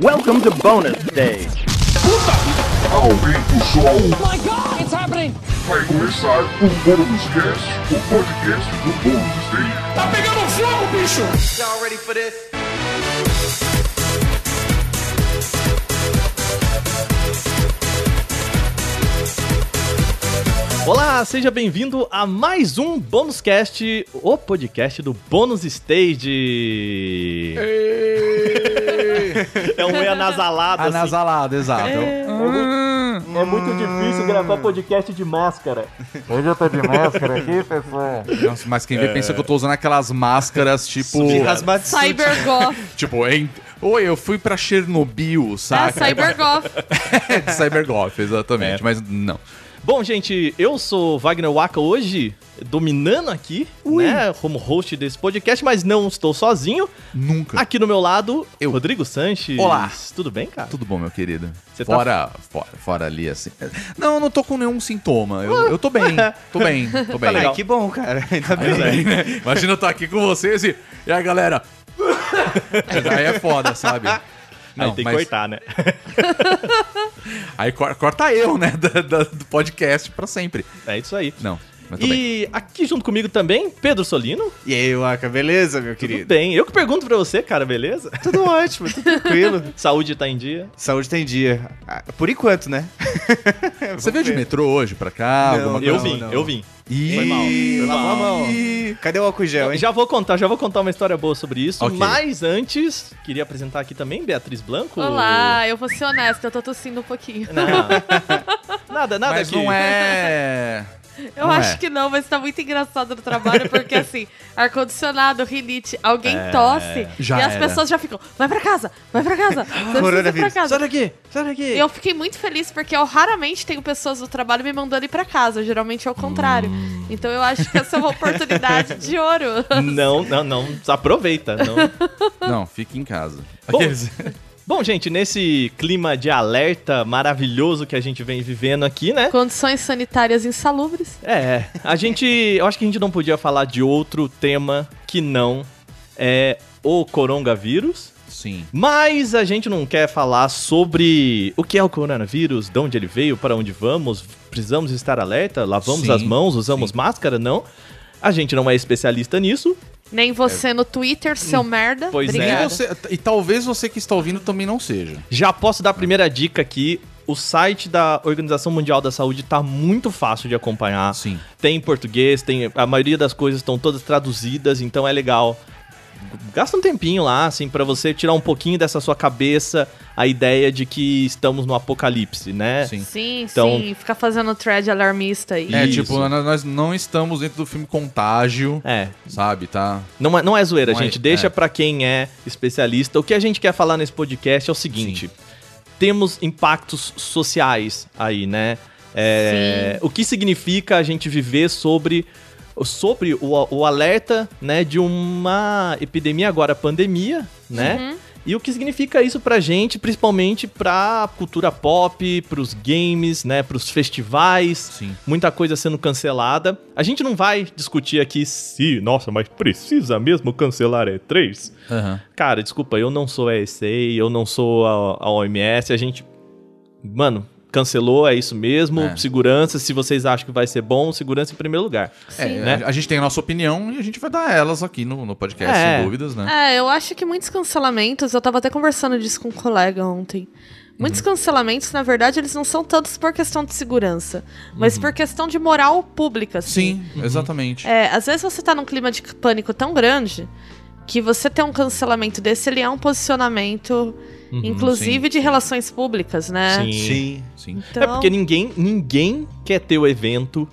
Welcome to bonus stage. Aumenta o som. my god, it's happening! Vai começar o Bônus Cast, o podcast do Bônus Stage. Tá pegando fogo, bicho! Y'all ready for this? Olá, seja bem-vindo a mais um Bônus Cast, o podcast do Bônus Stage. É um E anasalado, assim. Anasalado, exato. É muito difícil gravar podcast de máscara. Hoje eu tô de máscara aqui, pessoal. Nossa, mas quem vê pensa que eu tô usando aquelas máscaras tipo. Cybergoth. tipo, em... Oi, eu fui pra Chernobyl, É, saca? Cybergoth. de Cybergoth, exatamente. Mas não. Bom, gente, eu sou Wagner Waka hoje, dominando aqui, né, como host desse podcast, mas não estou sozinho. Nunca. Aqui do meu lado, Eu. Rodrigo Sanches. Olá. Tudo bem, cara? Tudo bom, meu querido? Você tá- fora, fora, fora ali, assim. Não, eu não tô com nenhum sintoma. Eu, eu tô bem, tô bem, tô bem. legal. que bom, cara. Ainda aí, né? Imagina eu estar aqui com vocês e. E aí, galera? aí é foda, sabe? Aí tem que mas- cortar, né? Aí cor- corta eu, né? do podcast pra sempre. É isso aí. Não, tô bem. E aqui junto comigo também, Pedro Solino. E aí, Waka, beleza, meu Tudo querido? bem. Eu que pergunto pra você, cara, beleza? Tudo ótimo, tudo tranquilo. Saúde tá em dia? Saúde tem dia. Ah, Por enquanto, né? Você veio de metrô hoje pra cá? Não, alguma Eu vim, não. eu vim. Ih, Foi mal, foi a mal. mão. Cadê o álcool gel, hein? Já vou contar, já vou contar uma história boa sobre isso, Ok. mas antes, queria apresentar aqui também Beatriz Blanco. Olá, eu vou ser honesta, eu tô tossindo um pouquinho. Não. nada, nada Mas que... não é. Eu Não acho é. que não, mas tá muito engraçado no trabalho, porque assim, ar-condicionado, rinite, alguém É, tosse já e as era. pessoas já ficam, vai pra casa, vai pra casa, você ir pra casa. daqui, sai daqui. Eu fiquei muito feliz porque eu raramente tenho pessoas do trabalho me mandando ir pra casa, geralmente é o contrário. Hum. Então eu acho que essa é uma oportunidade de ouro. Não, não, não, aproveita. Não. Não, fique em casa. Bom, Bom, gente, nesse clima de alerta maravilhoso que a gente vem vivendo aqui, né? Condições sanitárias insalubres. É, a gente. Eu acho que a gente não podia falar de outro tema que não é o coronavírus. Sim. Mas a gente não quer falar sobre o que é o coronavírus, de onde ele veio, para onde vamos, precisamos estar alerta, lavamos Sim, as mãos, usamos sim. máscara, não. A gente não é especialista nisso. Nem você no Twitter, seu merda. Pois é. E, você- e talvez você que está ouvindo também não seja. Já posso dar a primeira dica aqui. O site da Organização Mundial da Saúde tá muito fácil de acompanhar. Sim. Tem em português, tem a maioria das coisas estão todas traduzidas, então é legal. Gasta um tempinho lá, assim, pra você tirar um pouquinho dessa sua cabeça a ideia de que estamos no apocalipse, né? Sim. Sim, Então- sim, ficar fazendo thread alarmista aí. É, Isso. tipo, nós nós não estamos dentro do filme Contágio, É, sabe, tá? não é, não é zoeira, Não é- gente. Deixa é. pra quem é especialista. O que a gente quer falar nesse podcast é o seguinte: temos impactos sociais aí, né? É, o que significa a gente viver sobre, sobre o, o alerta né, de uma epidemia, agora pandemia, né? Uhum. E o que significa isso pra gente, principalmente pra cultura pop, pros games, né, pros festivais, Sim. muita coisa sendo cancelada. A gente não vai discutir aqui se, nossa, mas precisa mesmo cancelar E3? Aham. Cara, desculpa, eu não sou a ESA, eu não sou a, a OMS, a gente. Mano, cancelou, é isso mesmo. É. Segurança, se vocês acham que vai ser bom, segurança em primeiro lugar. É, né? a, gente tem a nossa opinião e a gente vai dar elas aqui no, no podcast, É. sem dúvidas, né? É, eu acho que muitos cancelamentos, eu tava até conversando disso com um colega ontem. Muitos Uhum. cancelamentos, na verdade, eles não são tantos por questão de segurança, mas por questão de moral pública, assim. Uhum. Sim, exatamente. É, às vezes você tá num clima de pânico tão grande que você ter um cancelamento desse, ele é um posicionamento, inclusive de relações públicas, né? Sim. Sim. Sim. Então, É porque ninguém, ninguém quer ter o evento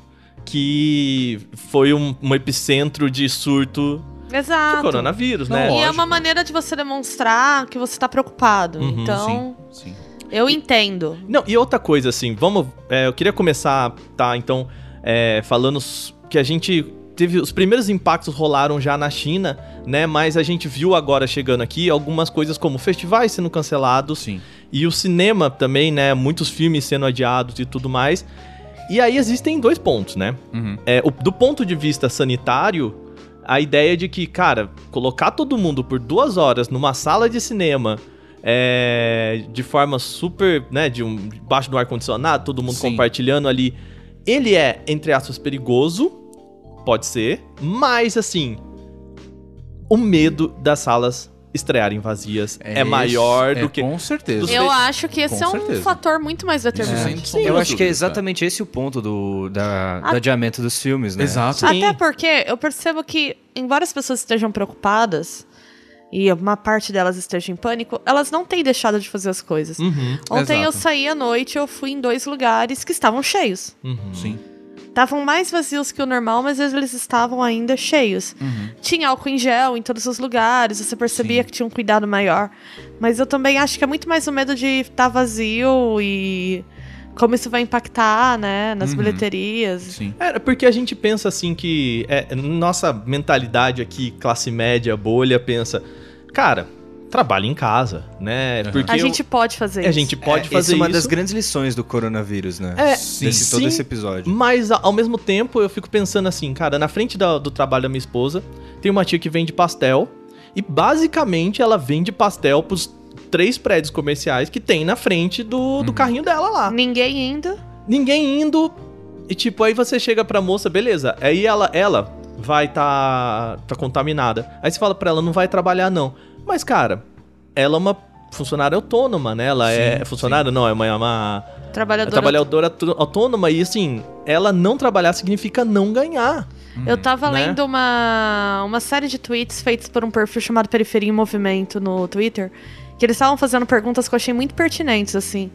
que foi um, um epicentro de surto de Exato. coronavírus, Não, né? E é uma maneira de você demonstrar que você tá preocupado. Uhum, então, Sim, sim. eu entendo. Não, e outra coisa, assim, vamos. é, eu queria começar, tá? Então, é, falando que a gente teve. Os primeiros impactos rolaram já na China, né? Mas a gente viu agora chegando aqui algumas coisas como festivais sendo cancelados Sim. e o cinema também, né? Muitos filmes sendo adiados e tudo mais. E aí existem dois pontos, né? Uhum. É, o- do ponto de vista sanitário, a ideia de que, cara, colocar todo mundo por duas horas numa sala de cinema é, de forma super, né, de um, debaixo do ar-condicionado, todo mundo Sim. compartilhando ali. Ele é, entre aspas, perigoso, pode ser, mas assim, o medo das salas estrearem vazias é, maior é, do que... Com certeza. Eu acho que esse Com é um certeza. fator muito mais determinante. Isso sem Eu acho que é exatamente esse o ponto do, da, Ah. do adiamento dos filmes, né? Exato. Sim. Até porque eu percebo que, embora as pessoas estejam preocupadas e uma parte delas esteja em pânico, elas não têm deixado de fazer as coisas. Uhum, Ontem eu exato. saí à noite eu fui em dois lugares que estavam cheios. uhum. Sim. Estavam mais vazios que o normal, mas eles estavam ainda cheios. Tinha álcool em gel em todos os lugares, você percebia Sim. que tinha um cuidado maior. Mas eu também acho que é muito mais o medo de estar vazio e como isso vai impactar, né, nas Uhum. bilheterias. Sim. É, porque a gente pensa assim que. É, nossa mentalidade aqui, classe média, bolha, pensa. Cara, trabalha em casa, né? Uhum. Porque A eu- gente pode fazer a isso. gente pode é, fazer essa é uma isso. das grandes lições do coronavírus, né? É, Sim. Desse todo sim, esse episódio. Mas a- ao mesmo tempo eu fico pensando assim, cara, na frente da- do trabalho da minha esposa, tem uma tia que vende pastel. E basicamente ela vende pastel pros três prédios comerciais que tem na frente do, do carrinho dela lá. Ninguém indo. ninguém indo. E tipo, aí você chega pra moça, beleza. Aí ela, ela vai tá, tá contaminada. Aí você fala pra ela, não vai trabalhar não. Mas, cara, ela é uma funcionária autônoma, né? Ela é Sim, funcionária, não, é uma, é uma Trabalhadora. trabalhadora autô- autônoma. E assim, ela não trabalhar significa não ganhar. Eu tava Né? lendo uma, uma série de tweets feitos por um perfil chamado Periferia em Movimento no Twitter, que eles estavam fazendo perguntas que eu achei muito pertinentes, assim.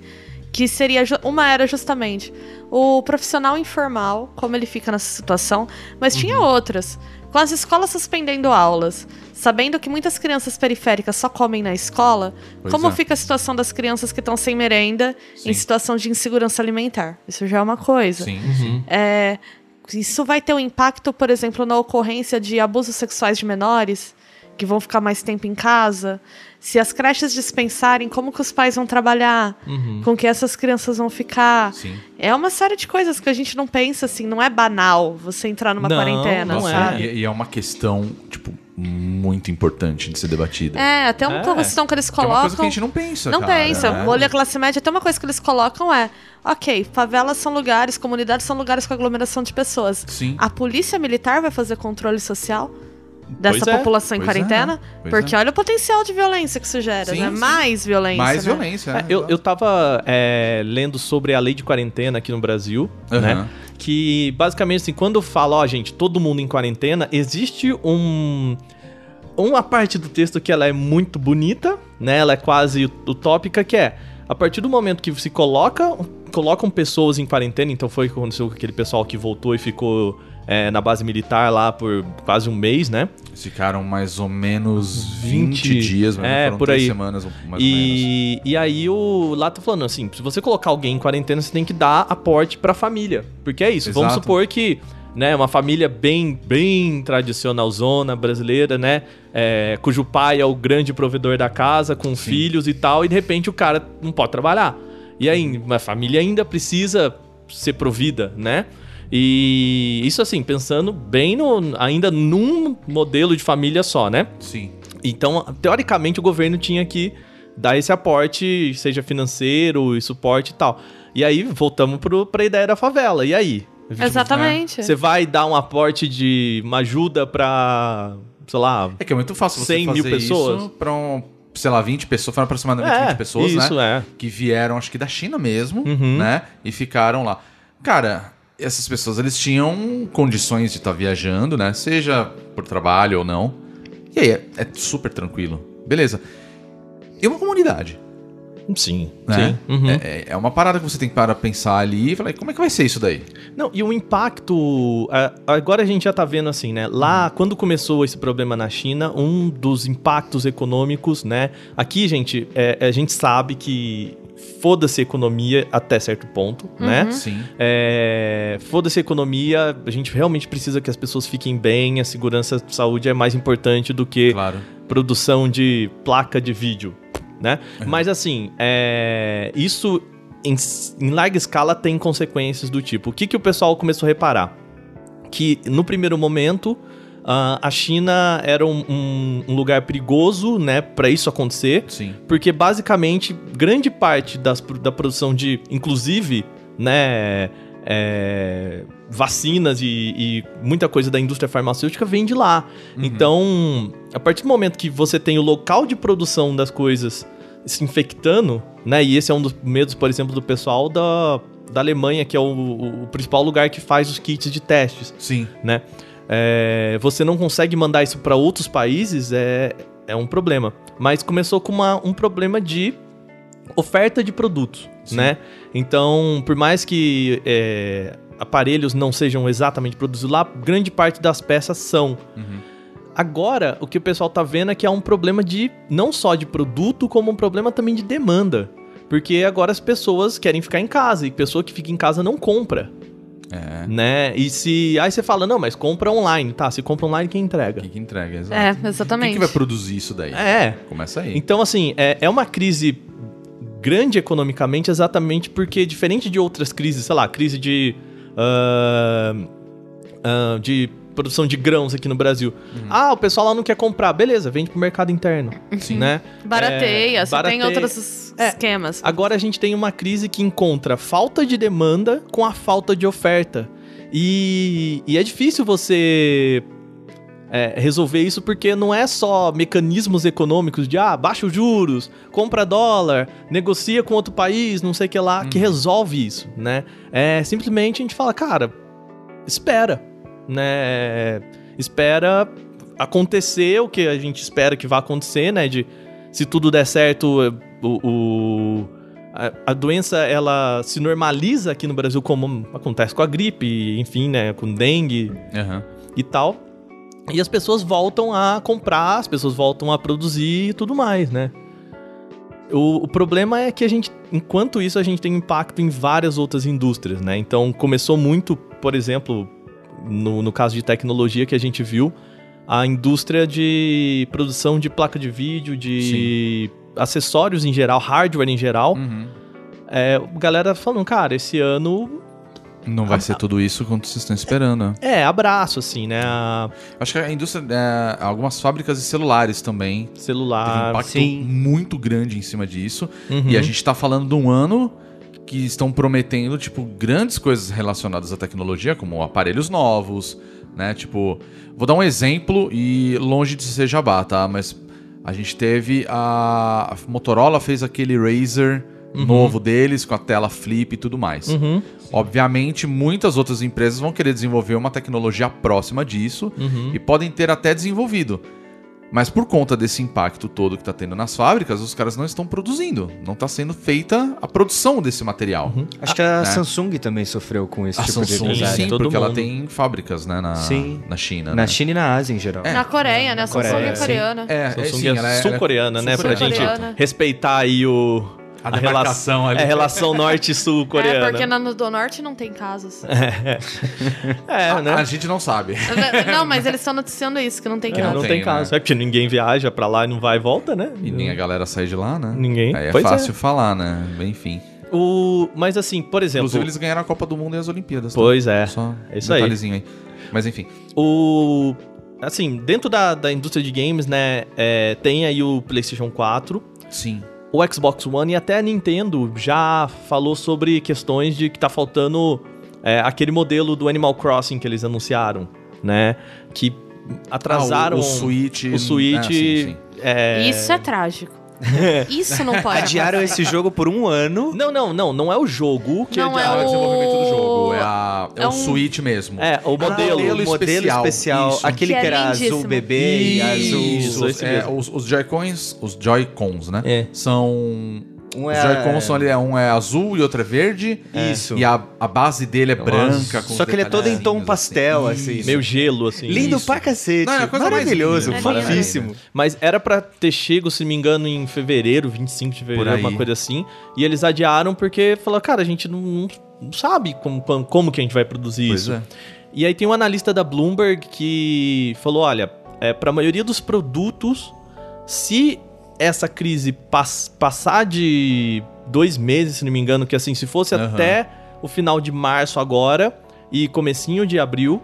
Que seria. Uma era justamente o profissional informal, como ele fica nessa situação, mas Uhum. tinha outras. Com as escolas suspendendo aulas, sabendo que muitas crianças periféricas só comem na escola, Pois como é. fica a situação das crianças que estão sem merenda Sim. em situação de insegurança alimentar? Isso já é uma coisa. Sim, Uhum. É, isso vai ter um impacto, por exemplo, na ocorrência de abusos sexuais de menores, que vão ficar mais tempo em casa. Se as creches dispensarem, como que os pais vão trabalhar? Com que essas crianças vão ficar? Sim. É uma série de coisas que a gente não pensa assim, não é banal você entrar numa Não, quarentena, não é. sabe? E, e é uma questão, tipo, muito importante de ser debatida. É, até uma É. questão que eles Que é uma colocam. coisa que a gente não pensa, Não cara, pensa. né? Bolha classe média, até uma coisa que eles colocam é: ok, favelas são lugares, comunidades são lugares com aglomeração de pessoas. Sim. A polícia militar vai fazer controle social dessa Pois é, população em é, quarentena? pois porque é. olha o potencial de violência que isso gera, Sim, né? sim. Mais violência. Mais né? violência, É, né? eu, eu tava é, lendo sobre a lei de quarentena aqui no Brasil, Aham. né? Que basicamente assim, quando fala, ó, gente, todo mundo em quarentena, existe um. Uma parte do texto que ela é muito bonita, né? Ela é quase utópica, que é a partir do momento que se coloca, colocam pessoas em quarentena, então foi o que aconteceu com aquele pessoal que voltou e ficou é, na base militar lá por quase um mês, né? Ficaram mais ou menos 20, 20 dias, mas é, por aí. semanas, mais ou menos. E, e aí o lá tá falando assim, se você colocar alguém em quarentena, você tem que dar aporte pra família. Porque é isso, vamos Exato. supor que, né, uma família bem, bem tradicionalzona brasileira, né, é, cujo pai é o grande provedor da casa, com filhos e tal, e de repente o cara não pode trabalhar. E aí, a família ainda precisa ser provida, né? E isso assim, pensando bem no, ainda num modelo de família só, né? Sim. Então, teoricamente, o governo tinha que dar esse aporte, seja financeiro e suporte e tal. E aí, voltamos pro, pra ideia da favela. E aí? Exatamente. Você vai dar um aporte de uma ajuda pra, sei lá... É que é muito fácil você 100 mil fazer pessoas? isso pra, um, sei lá, 20 pessoas, foram aproximadamente É, 20 pessoas, isso, né? é. Que vieram, acho que da China mesmo, Uhum. né? E ficaram lá. Cara, essas pessoas, eles tinham condições de estar viajando, né? Seja por trabalho ou não. E aí, é, é super tranquilo. Beleza. E uma comunidade, Sim, né? sim. Uhum. É, é- é uma parada que você tem que parar pensar ali e falar, como é que vai ser isso daí? Não, e o impacto. a- Agora a gente já tá vendo assim, né? Lá, quando começou esse problema na China, um dos impactos econômicos, né? Aqui, gente, é- a gente sabe que foda-se a economia até certo ponto, né? Sim. É, foda-se a economia, a gente realmente precisa que as pessoas fiquem bem, a segurança de saúde é mais importante do que Claro. produção de placa de vídeo, né? Mas assim, é, isso em, em larga escala tem consequências do tipo. O que, que o pessoal começou a reparar? Que no primeiro momento ah, a China era um, um- um lugar perigoso, né, para isso acontecer. Sim. Porque basicamente grande parte das, da produção de, inclusive, né, é, vacinas e, e muita coisa da indústria farmacêutica vem de lá. Então, a partir do momento que você tem o local de produção das coisas se infectando, né, e esse é um dos medos, por exemplo, do pessoal da, da Alemanha, que é o, o- o principal lugar que faz os kits de testes Sim. né? É, você não consegue mandar isso para outros países, é, é um problema. Mas começou com uma- um problema de oferta de produtos, né? Então, por mais que é, aparelhos não sejam exatamente produzidos lá, grande parte das peças são. Agora, o que o pessoal tá vendo é que há um problema de não só de produto, como um problema também de demanda. Porque agora as pessoas querem ficar em casa e pessoa que fica em casa não compra É. né? E se. Aí você fala, não, mas compra online. Tá, se compra online, quem entrega? Quem que entrega? Exato. É, Quem exatamente. que vai produzir isso daí? É. Começa aí. Então, assim, é, é uma crise grande economicamente, exatamente porque, diferente de outras crises, sei lá, crise de. ah, ah, de produção de grãos aqui no Brasil. Ah, o pessoal lá não quer comprar. Beleza, vende pro mercado interno. Sim. Né? Barateia, É, você barateia. tem outros É. esquemas. Agora a gente tem uma crise que encontra falta de demanda com a falta de oferta. E, e é difícil você é, resolver isso porque não é só mecanismos econômicos de ah, baixa os juros, compra dólar, negocia com outro país, não sei o que lá, que resolve isso, né? É simplesmente a gente fala, cara, espera, né? Espera acontecer o que a gente espera que vá acontecer, né? De se tudo der certo, o, o- a, a doença ela se normaliza aqui no Brasil como acontece com a gripe, enfim, né? Com dengue Aham. e tal. E as pessoas voltam a comprar, as pessoas voltam a produzir e tudo mais, né? O, o problema é que a gente, enquanto isso, a gente tem impacto em várias outras indústrias, né? Então começou muito, por exemplo, no, no caso de tecnologia que a gente viu, a indústria de produção de placa de vídeo, de acessórios em geral, hardware em geral. Uhum. É, a galera falando, cara, esse ano Não vai ser tudo isso quanto vocês estão esperando. né? é abraço, assim, né? A Acho que a indústria, é, algumas fábricas de celulares também teve um celular. impacto sim. muito grande em cima disso. Uhum. E a gente tá falando de um ano que estão prometendo, tipo, grandes coisas relacionadas à tecnologia, como aparelhos novos, né? Tipo, vou dar um exemplo e longe de ser jabá, tá? Mas a gente teve a, a Motorola fez aquele Razer novo deles com a tela flip e tudo mais. Uhum. Obviamente, muitas outras empresas vão querer desenvolver uma tecnologia próxima disso Uhum. e podem ter até desenvolvido. Mas por conta desse impacto todo que está tendo nas fábricas, os caras não estão produzindo. Não está sendo feita a produção desse material. Acho que a né? Samsung também sofreu com esse A tipo de Samsung, represália. sim, Todo porque ela mundo. tem fábricas né, na, Sim. na China. Na né? China e na Ásia em geral. Na Coreia, né? A Samsung Coreia, é coreana. É, é, Samsung sim, é ela é sul-coreana, né? Pra gente respeitar aí o... A demarcação ali. É, a relação É, norte-sul-coreana. porque na, no do norte não tem casas. É, A, né? a gente não sabe. não, mas eles estão noticiando isso, que não tem É, não tem, tem né? caso. É porque ninguém viaja pra lá e não vai e volta, né? E nem a galera sai de lá, né? Ninguém. Aí é Pois é. fácil falar, né? Enfim. O... Mas assim, por exemplo... Inclusive, eles ganharam a Copa do Mundo e as Olimpíadas. tá? Pois é. Só É isso aí. detalhezinho aí. Mas enfim. O... Assim, dentro da, da indústria de games, né? é, tem aí o PlayStation 4, Sim. O Xbox One e até a Nintendo já falou sobre questões de que tá faltando é, aquele modelo do Animal Crossing que eles anunciaram, né? Que atrasaram Ah, o, o Switch. o Switch. Ah, sim, sim. é, Isso é trágico. Isso não pode. Adiaram esse jogo por um ano. Não, não, não, não é o jogo que Não, é é o o- desenvolvimento do jogo, é, a, é, é o um- Switch mesmo. É, o modelo. modelo o modelo especial, especial, isso. aquele Que que, era lindíssimo. azul bebê e azul. Isso, é, os, os Joy-Cons, os Joy-Cons, né? É. São. Um os é- Joy-Cons são ali, é, um é azul e outro é verde. Isso. E a, a base dele é branca. com Só os que ele é todo em tom detalhezinhos, pastel, assim. Meio gelo, assim. Lindo Isso. pra cacete. Não, é coisa Maravilhoso, linda. fofíssimo. Mas era pra ter chego, se não me engano, em fevereiro, 25 de fevereiro, alguma coisa assim. E eles adiaram porque falaram, cara, a gente não, não- sabe como, como, como que a gente vai produzir Pois isso. é. E aí tem um analista da Bloomberg que falou, olha, é, para a maioria dos produtos, se essa crise pass- passar de dois meses, se não me engano, que assim, se fosse Aham. até o final de março agora e comecinho de abril,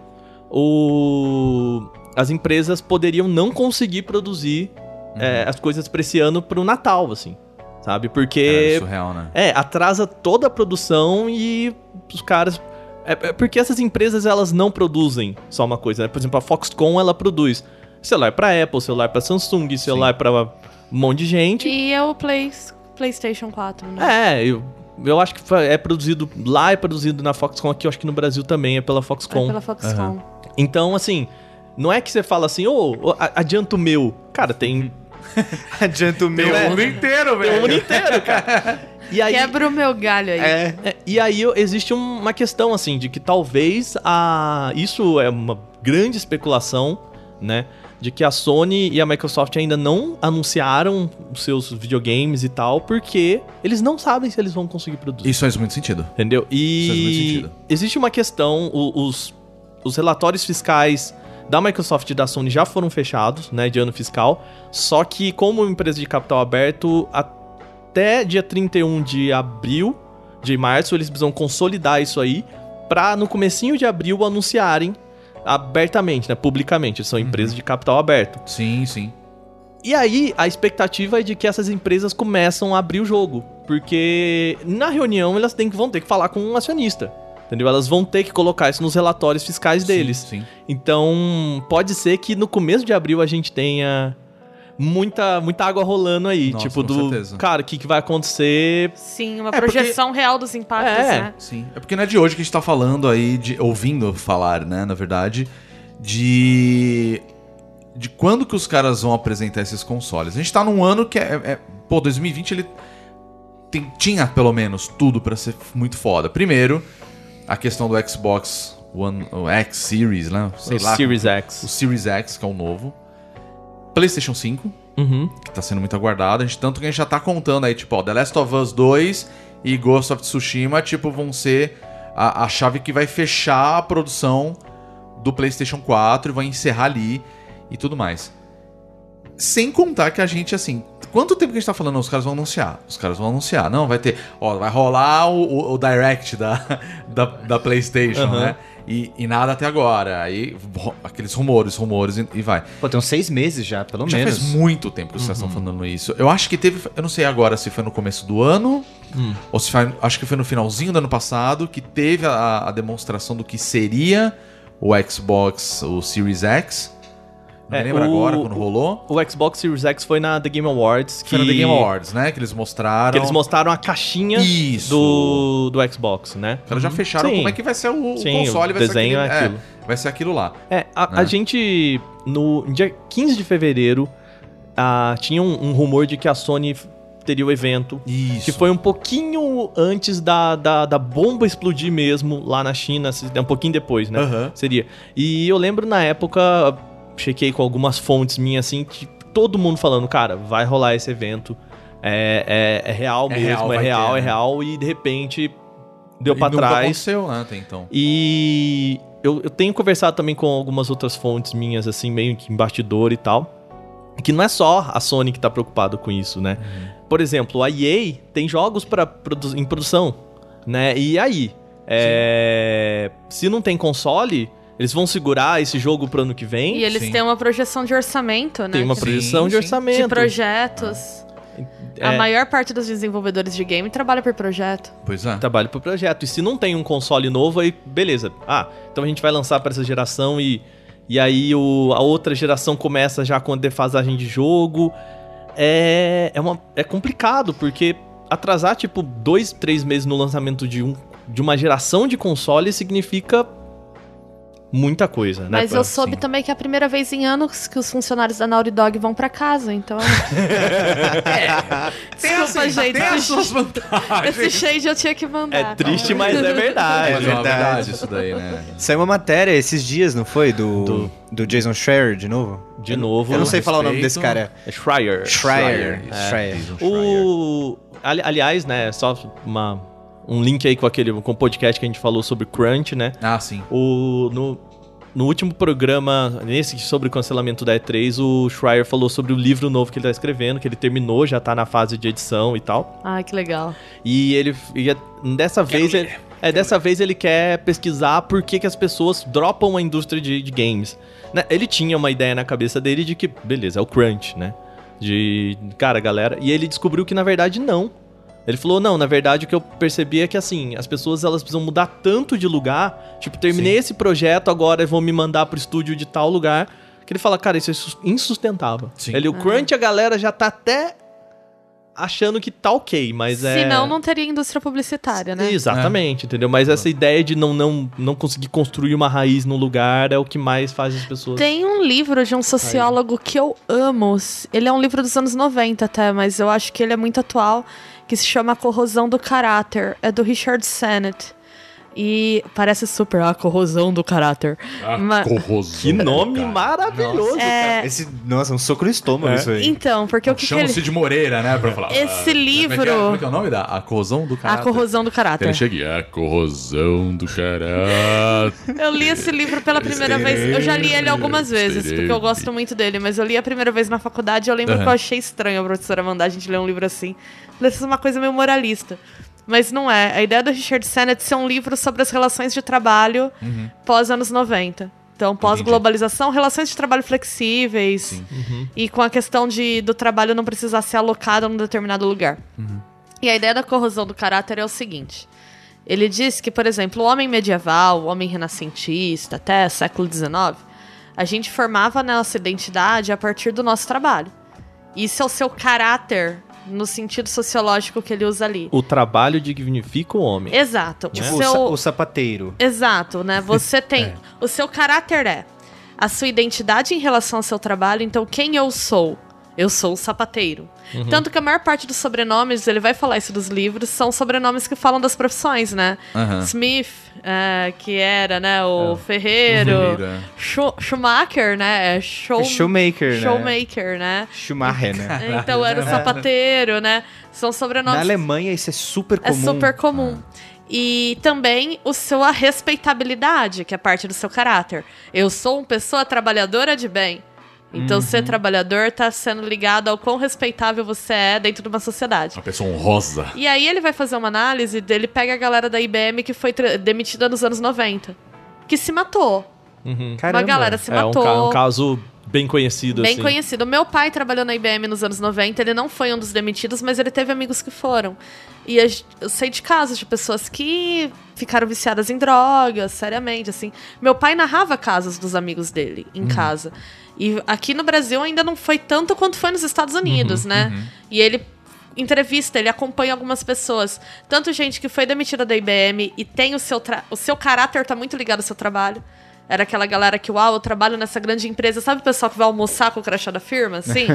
o... as empresas poderiam não conseguir produzir é, as coisas pra esse ano pro Natal, assim. Sabe? Porque. surreal, né? É, atrasa toda a produção e os caras. É, é porque essas empresas elas não produzem só uma coisa, né? Por exemplo, a Foxconn ela produz celular pra Apple, celular pra Samsung, celular pra um monte de gente. E é o Play, PlayStation 4, né? É, eu, eu acho que é produzido lá, é produzido na Foxconn, aqui eu acho que no Brasil também é pela É Foxconn. pela Foxconn. Então, assim, não é que você fala assim, ô, ô, a- adianta o meu. Cara, tem, Adianta o meu. Tem o mundo inteiro, tem o velho. mundo inteiro, cara. E aí, Quebra o meu galho aí. É. É, e aí eu- existe um- uma questão assim de que talvez a isso é uma grande especulação, né, de que a Sony e a Microsoft ainda não anunciaram os seus videogames e tal, porque eles não sabem se eles vão conseguir produzir. Isso faz muito sentido. Entendeu? Isso faz muito E sentido. existe uma questão, os, os relatórios fiscais da Microsoft e da Sony já foram fechados, né, de ano fiscal, só que como empresa de capital aberto, até dia 31 de abril, de março, eles precisam consolidar isso aí, pra no comecinho de abril anunciarem abertamente, né, publicamente, são Uhum. empresas de capital aberto. Sim, sim. E aí, a expectativa é de que essas empresas começam a abrir o jogo. Porque na reunião elas têm que, vão ter que falar com um acionista. Entendeu? Elas vão ter que colocar isso nos relatórios fiscais deles. Sim, sim. Então, pode ser que no começo de abril a gente tenha muita, muita água rolando aí. Nossa, tipo, com do. certeza. Cara, o que, que vai acontecer? Sim, uma É, porque- projeção real dos impactos, É. né? Sim. É porque não é de hoje que a gente tá falando aí, de, ouvindo falar, né, na verdade, de. De quando que os caras vão apresentar esses consoles. A gente tá num ano que é. é- pô, 2020 ele tem- tinha pelo menos tudo pra ser muito foda. Primeiro, a questão do Xbox One, o X Series, né? Sei o lá. Series O X. Series X, que é o novo. PlayStation 5, Uhum. que tá sendo muito aguardado. A gente, tanto que a gente já tá contando aí, tipo, ó, The Last of Us 2 e Ghost of Tsushima, tipo, vão ser a, a chave que vai fechar a produção do PlayStation 4 e vai encerrar ali e tudo mais. Sem contar que a gente, assim, quanto tempo que a gente tá falando? Os caras vão anunciar. Os caras vão anunciar. Não, vai ter. Ó, vai rolar o, o- o Direct da, da, da PlayStation, Aham. né? E, e nada até agora. Aí, aqueles rumores, rumores e, e vai. Pô, tem uns seis meses já, pelo Já menos. faz muito tempo que os caras estão falando isso. Eu acho que teve. Eu não sei agora se foi no começo do ano. Ou se foi. Acho que foi no finalzinho do ano passado que teve a, a demonstração do que seria o Xbox, o Series X. Não É, me lembro o- agora quando rolou. O Xbox Series X foi na The Game Awards. Que, Foi no The Game Awards, né? Que eles mostraram. Que eles mostraram a caixinha Isso. do, do Xbox, né? Os caras já fecharam Sim. como é que vai ser o, o Sim, console. o vai desenho ser é aquele, aquilo. vai ser aquilo lá. É, a, Né? a gente, no dia 15 de fevereiro, ah, tinha um, um rumor de que a Sony teria o evento. Isso. Que foi um pouquinho antes da, da, da bomba explodir mesmo lá na China, um pouquinho depois, né? Aham. Seria. E eu lembro na época, chequei com algumas fontes minhas assim, que todo mundo falando, cara, vai rolar esse evento. É, é, é real É mesmo, real, é real, ter, é né? real. E de repente deu pra nunca trás. aconteceu, né? Até então. E eu, eu tenho conversado também com algumas outras fontes minhas, assim, meio que em bastidor e tal. Que não é só a Sony que tá preocupado com isso, né? Por exemplo, a EA tem jogos pra produ em produção, né? E aí? É, se não tem console, eles vão segurar esse jogo pro ano que vem? E eles Sim. têm uma projeção de orçamento, né? tem uma projeção de sim. orçamento. de projetos. A É. maior parte dos desenvolvedores de game trabalha por projeto. Pois é. trabalho pro projeto. E se não tem um console novo, aí beleza. Ah, então a gente vai lançar para essa geração e, e aí o, a outra geração começa já com a defasagem de jogo. É, é, uma, é complicado, porque atrasar, tipo, dois, três meses no lançamento de, um, de uma geração de console significa muita coisa, né? Mas pra- eu soube sim. também que é a primeira vez em anos que os funcionários da Naughty Dog vão pra casa, então. Desculpa, gente. Tem as esse- suas vantagens. Esse shade eu tinha que mandar. É triste, mas é verdade. É verdade. verdade isso daí, né? Saiu uma matéria esses dias, não foi? Do, Do- do... Jason Schreier, de novo? De novo. Eu não sei falar o nome respeito. desse cara. É Schreier. Schreier. É. Schreier. Jason Schreier. O. ali- aliás, né, só uma, um link aí com aquele com o podcast que a gente falou sobre Crunch, né? Ah, sim. O, no, no último programa, nesse sobre o cancelamento da E3, o Schreier falou sobre o livro novo que ele tá escrevendo, que ele terminou, já tá na fase de edição e tal. Ai, que legal. E ele. E dessa vez ele. É, dessa vez ele quer pesquisar por que, que as pessoas dropam a indústria de, de games. Né, Ele tinha uma ideia na cabeça dele de que, beleza, é o crunch, né? De, cara, galera... E ele descobriu que, na verdade, não. Ele falou, não, na verdade, o que eu percebi é que, assim, as pessoas, elas precisam mudar tanto de lugar. Tipo, terminei esse projeto, agora vão me mandar pro estúdio de tal lugar. Que ele fala, cara, isso é sus- insustentável. Sim. Ele, o crunch, a galera já tá até achando que tá ok, mas é... Senão não teria indústria publicitária, né? Exatamente, entendeu? Mas essa ideia de não, não, não conseguir construir uma raiz no lugar é o que mais faz as pessoas. Tem um livro de um sociólogo que eu amo. Ele é um livro dos anos 90 até, mas eu acho que ele é muito atual, que se chama A Corrosão do Caráter. É do Richard Sennett. E parece super a corrosão do caráter. Ma- Corrosão. Que nome maravilhoso, É, Esse, nossa, um soco no estômago É. isso aí. então, porque o que, que Chama o ele... Cid Moreira, né? Pra falar. Esse Ah, livro- Como é, que é? Como é que é o nome da? A corrosão do A caráter. corrosão do caráter. Ele chega e é a corrosão do caráter. Eu li esse livro pela primeira vez. Eu já li ele algumas vezes, porque eu gosto muito dele, mas eu li a primeira vez na faculdade e eu lembro Aham. que eu achei estranho a professora mandar a gente ler um livro assim. É uma coisa meio moralista. Mas não é. A ideia do Richard Sennett é ser um livro sobre as relações de trabalho pós anos 90. Então, pós-globalização, relações de trabalho flexíveis e com a questão de, do trabalho não precisar ser alocado num determinado lugar. E a ideia da corrosão do caráter é o seguinte: ele diz que, por exemplo, o homem medieval, o homem renascentista, até século XIX, a gente formava a nossa identidade a partir do nosso trabalho. Isso é o seu caráter no sentido sociológico que ele usa ali. O trabalho dignifica o homem. Exato. Tipo, o seu... o sapateiro. Exato, né? Você tem. O seu caráter é a sua identidade em relação ao seu trabalho. Então, quem eu sou? Eu sou o sapateiro. Tanto que a maior parte dos sobrenomes, ele vai falar isso dos livros, são sobrenomes que falam das profissões, né? Aham. Smith, é, que era, né, o Ferreiro. Ferreiro, é. Schu- Schumacher, né? É show... Showmaker, né? Showmaker, né? Schumacher, né? Então era o sapateiro, né? São sobrenomes Na Alemanha isso é super é comum. super comum. E também o seu, a respeitabilidade, que é parte do seu caráter. Eu sou uma pessoa trabalhadora de bem. Então, ser trabalhador tá sendo ligado ao quão respeitável você é dentro de uma sociedade. Uma pessoa honrosa. E aí ele vai fazer uma análise dele, pega a galera da IBM que foi demitida nos anos 90. Que se matou. Caramba. Uma galera se é um, matou. ca- um caso bem conhecido, Bem assim. conhecido. Meu pai trabalhou na IBM nos anos 90, ele não foi um dos demitidos, mas ele teve amigos que foram. E eu sei de casos de pessoas que ficaram viciadas em drogas, seriamente, assim. Meu pai narrava casos dos amigos dele em casa. E aqui no Brasil ainda não foi tanto quanto foi nos Estados Unidos, né? E ele entrevista, ele acompanha algumas pessoas. Tanto gente que foi demitida da IBM e tem o seu, o seu caráter tá muito ligado ao seu trabalho. Era aquela galera que, uau, eu trabalho nessa grande empresa. Sabe o pessoal que vai almoçar com o crachá da firma? Sim.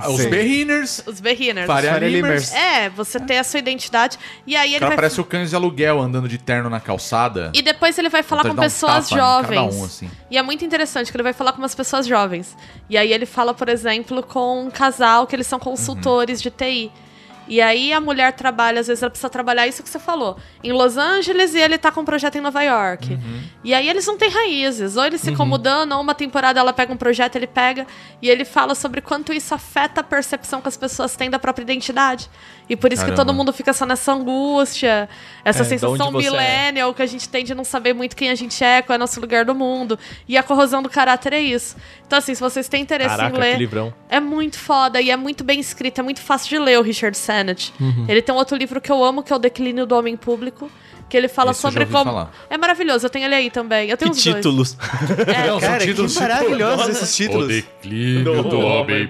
Ah, Os berriners. Os. Faria Limers. Limers. É, você tem a sua identidade. E aí O ele cara vai. parece o cães de aluguel andando de terno na calçada. E depois ele vai falar com um pessoas cada jovens. um, assim. E é muito interessante que ele vai falar com umas pessoas jovens. E aí ele fala, por exemplo, com um casal que eles são consultores de TI. E aí a mulher trabalha, às vezes ela precisa trabalhar isso que você falou, em Los Angeles e ele tá com um projeto em Nova York. E aí eles não têm raízes. Ou eles ficam mudando, ou uma temporada ela pega um projeto, ele pega, e ele fala sobre quanto isso afeta a percepção que as pessoas têm da própria identidade. E por isso que Caramba. todo mundo fica só nessa angústia, essa É, sensação é. millennial que a gente tem de não saber muito quem a gente é, qual é o nosso lugar do mundo. E a corrosão do caráter é isso. Então, assim, se vocês têm interesse Caraca, em ler. que livrão. É muito foda e é muito bem escrito, é muito fácil de ler o Richard Sennett. Uhum. Ele tem um outro livro que eu amo, que é o Declínio do Homem Público, que ele fala Esse sobre como. falar. É maravilhoso, eu tenho ele aí também. Eu tenho Que os dois. títulos. É, Não, são Cara, que títulos tipo- maravilhosos esses O títulos. declínio do homem.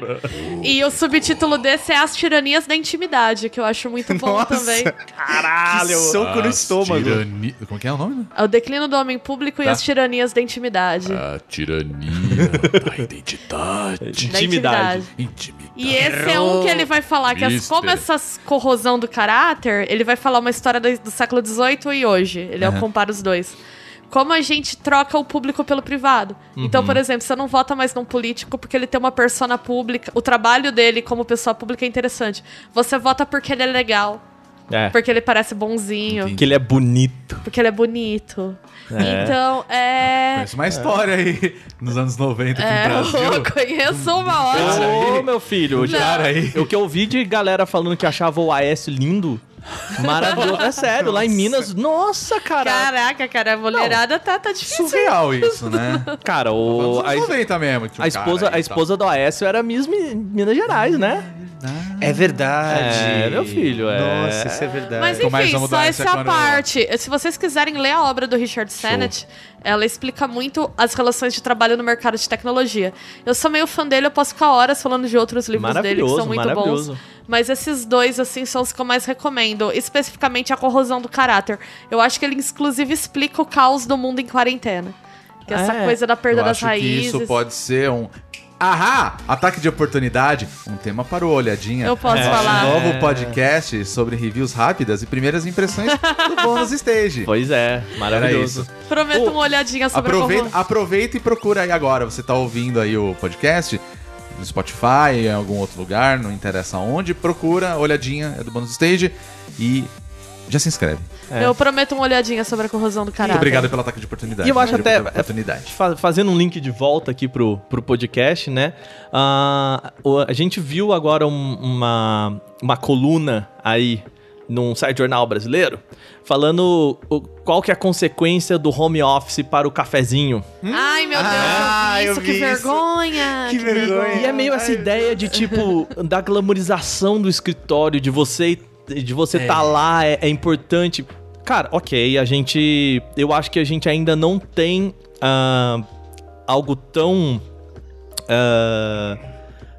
E o subtítulo desse é As Tiranias da Intimidade, que eu acho muito bom Nossa. também. Que soco no estômago. tirani- Como que é o nome? É o Declínio do Homem Público e Tá. As Tiranias da Intimidade. A tirania da identidade. Da Intimidade. Intimidade. E esse é um que ele vai falar que as, como essa corrosão do caráter, ele vai falar uma história do, do século XVIII e hoje. Ele Aham. compara os dois. Como a gente troca o público pelo privado. Então, por exemplo, você não vota mais num político porque ele tem uma persona pública. O trabalho dele como pessoa pública é interessante. Você vota porque ele é legal. É. Porque ele parece bonzinho. Entendi. Que ele é bonito. Porque ele é bonito. É. Então, é. Conhece uma história aí nos anos 90 aqui É, no Brasil. eu conheço uma ótima. Ô, meu filho, Cara aí. o que eu vi de galera falando que achava o AS lindo, Maravilhoso. É sério, lá em Minas, nossa, cara. Caraca, cara, a mulherada tá, tá difícil. Surreal isso, né? Cara, o, Anos a, 90 mesmo. um a esposa, cara a e esposa do Aécio era Miss Mi- Minas Gerais, né? É verdade. É, meu filho, é. Nossa, isso é verdade. Mas enfim, só essa quando- parte. Se vocês quiserem ler a obra do Richard Sennett, ela explica muito as relações de trabalho no mercado de tecnologia. Eu sou meio fã dele, eu posso ficar horas falando de outros livros dele que são muito maravilhoso. bons. Mas esses dois, assim, são os que eu mais recomendo. Especificamente a corrosão do caráter. Eu acho que ele, inclusive, explica o caos do mundo em quarentena. Que é essa É. coisa da perda Eu das acho raízes. que isso pode ser um... Ahá! Ataque de oportunidade. Um tema para o Olhadinha. Eu posso Nosso falar. novo podcast sobre reviews rápidas e primeiras impressões do Bônus Stage. Pois é, maravilhoso. Prometo uma olhadinha sobre Aproveita, corrosão. aproveita e procura aí agora. Você tá ouvindo aí o podcast no Spotify, em algum outro lugar, não interessa onde. Procura, olhadinha, é do Bônus Stage e já se inscreve. É. Eu prometo uma olhadinha sobre a corrosão do Muito caráter. obrigado pelo ataque de oportunidade. E eu acho até- oportunidade. Fa- Fazendo um link de volta aqui pro, pro podcast, né? Ah, o- a gente viu agora um- uma, uma coluna aí num site jornal brasileiro falando o- qual que é a consequência do home office para o cafezinho. Ai, meu Deus, Ah, eu eu vi isso, que vi isso. vergonha. Que vergonha. E é meio essa ideia de tipo da glamorização do escritório, de você de você tá lá é, é importante. Cara, ok, a gente, eu acho que a gente ainda não tem ah, algo tão ah,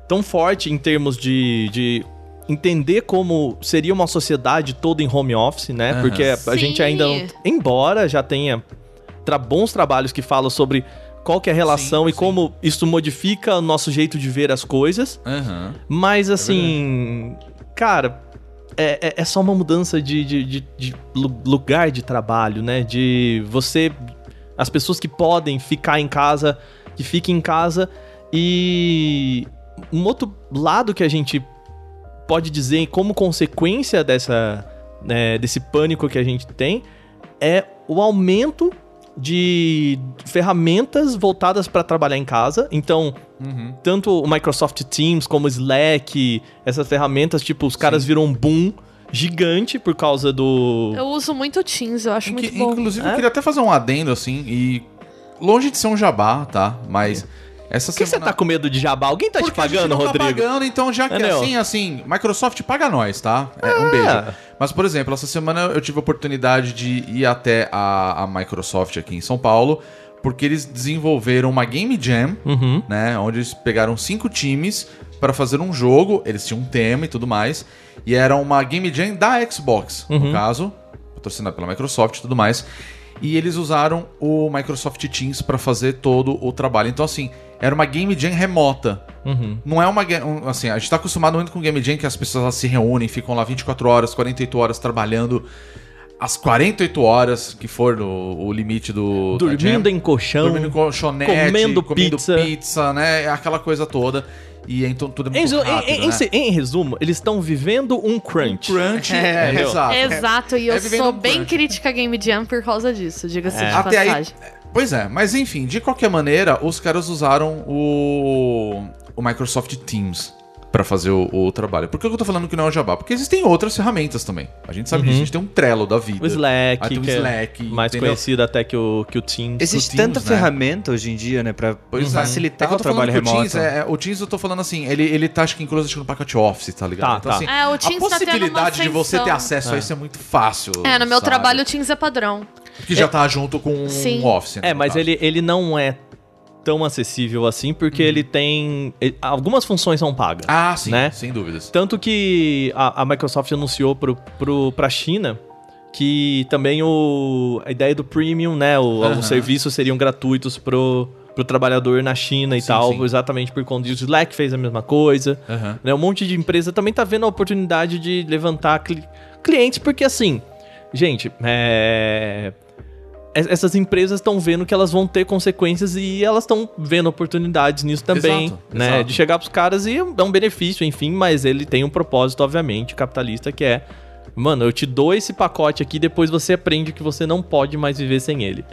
tão forte em termos de, de entender como seria uma sociedade toda em home office, né? Aham. Porque a Sim. gente ainda não, embora já tenha tra bons trabalhos que falam sobre qual que é a relação Sim, e sim. como isso modifica o nosso jeito de ver as coisas. Aham. Mas assim, cara, é, é- é só uma mudança de, de, de- de lu- lugar de trabalho, né? De você. As pessoas que podem ficar em casa, que fiquem em casa. E um outro lado que a gente pode dizer como consequência dessa, né, desse pânico que a gente tem é o aumento de ferramentas voltadas para trabalhar em casa. Então, Uhum. tanto o Microsoft Teams como o Slack, essas ferramentas, tipo, os caras viram um boom gigante por causa do. Eu uso muito Teams, eu acho Inque- muito bom. Inclusive, É? eu queria até fazer um adendo, assim, e... Longe de ser um jabá, tá? Mas... Essa Por que você semana... tá com medo de jabá? Alguém tá te Porque a gente pagando, não Rodrigo? Tá pagando, então já que Entendeu? assim, assim, Microsoft paga nós, tá? É, um beijo. Mas, por exemplo, essa semana eu tive a oportunidade de ir até a, a Microsoft aqui em São Paulo, porque eles desenvolveram uma Game Jam, Uhum. né? Onde eles pegaram cinco times para fazer um jogo, eles tinham um tema e tudo mais, e era uma Game Jam da Xbox, no caso, patrocinada pela Microsoft e tudo mais. E eles usaram o Microsoft Teams para fazer todo o trabalho. Então, assim, era uma Game Jam remota. Uhum. Não é uma. um, Assim, a gente tá acostumado muito com Game Jam que as pessoas se reúnem, ficam lá 24 horas, 48 horas trabalhando. As 48 horas que for o, o limite do. Dormindo Jam. em colchão. Dormindo em colchonete, comendo comendo pizza. pizza, né? Aquela coisa toda. E então tudo é Em, muito em- rápido, em- né? em- em resumo, eles estão vivendo um crunch. Crunch, É, é, exato. Exato, e eu É vivendo sou um bem crunch. crítica a Game Jam por causa disso, diga-se É. de Até aí. passagem. Pois é, mas enfim, de qualquer maneira, os caras usaram o, o Microsoft Teams pra fazer o, o trabalho. Por que eu tô falando que não é o Jabá? Porque existem outras ferramentas também. A gente sabe disso. A gente tem um Trello da vida. O Slack, Aí tem o que é Slack, mais entendeu? conhecido até que o, que o Teams. Existe Teams, tanta né? ferramenta hoje em dia, né, pra Pois é. facilitar É eu o trabalho remoto. O Teams, é, é, o Teams eu tô falando assim, ele, ele tá acho que incluso acho que no pacote Office, tá ligado? Tá, então, tá. assim, É, o Teams a tá uma possibilidade de você ter acesso a isso é muito fácil. É, no meu sabe? trabalho o Teams é padrão. Que já tá junto com o Office. né, É, mas caso. ele, ele não é tão acessível assim, porque ele tem. ele- algumas funções são pagas. Ah, sim, né? sem dúvidas. Tanto que a, a Microsoft anunciou pro, pro, pra China que também o, a ideia do premium, né? O, Aham. Os serviços seriam gratuitos pro, pro trabalhador na China e Sim, tal, sim. exatamente por conta disso. O Slack fez a mesma coisa. Né? Um monte de empresa também tá vendo a oportunidade de levantar cli- clientes, porque assim, gente, é, essas empresas estão vendo que elas vão ter consequências e elas estão vendo oportunidades nisso também, Exato, né? exato. De chegar pros caras e é um benefício, enfim, mas ele tem um propósito, obviamente, capitalista, que é, mano, eu te dou esse pacote aqui, depois você aprende que você não pode mais viver sem ele.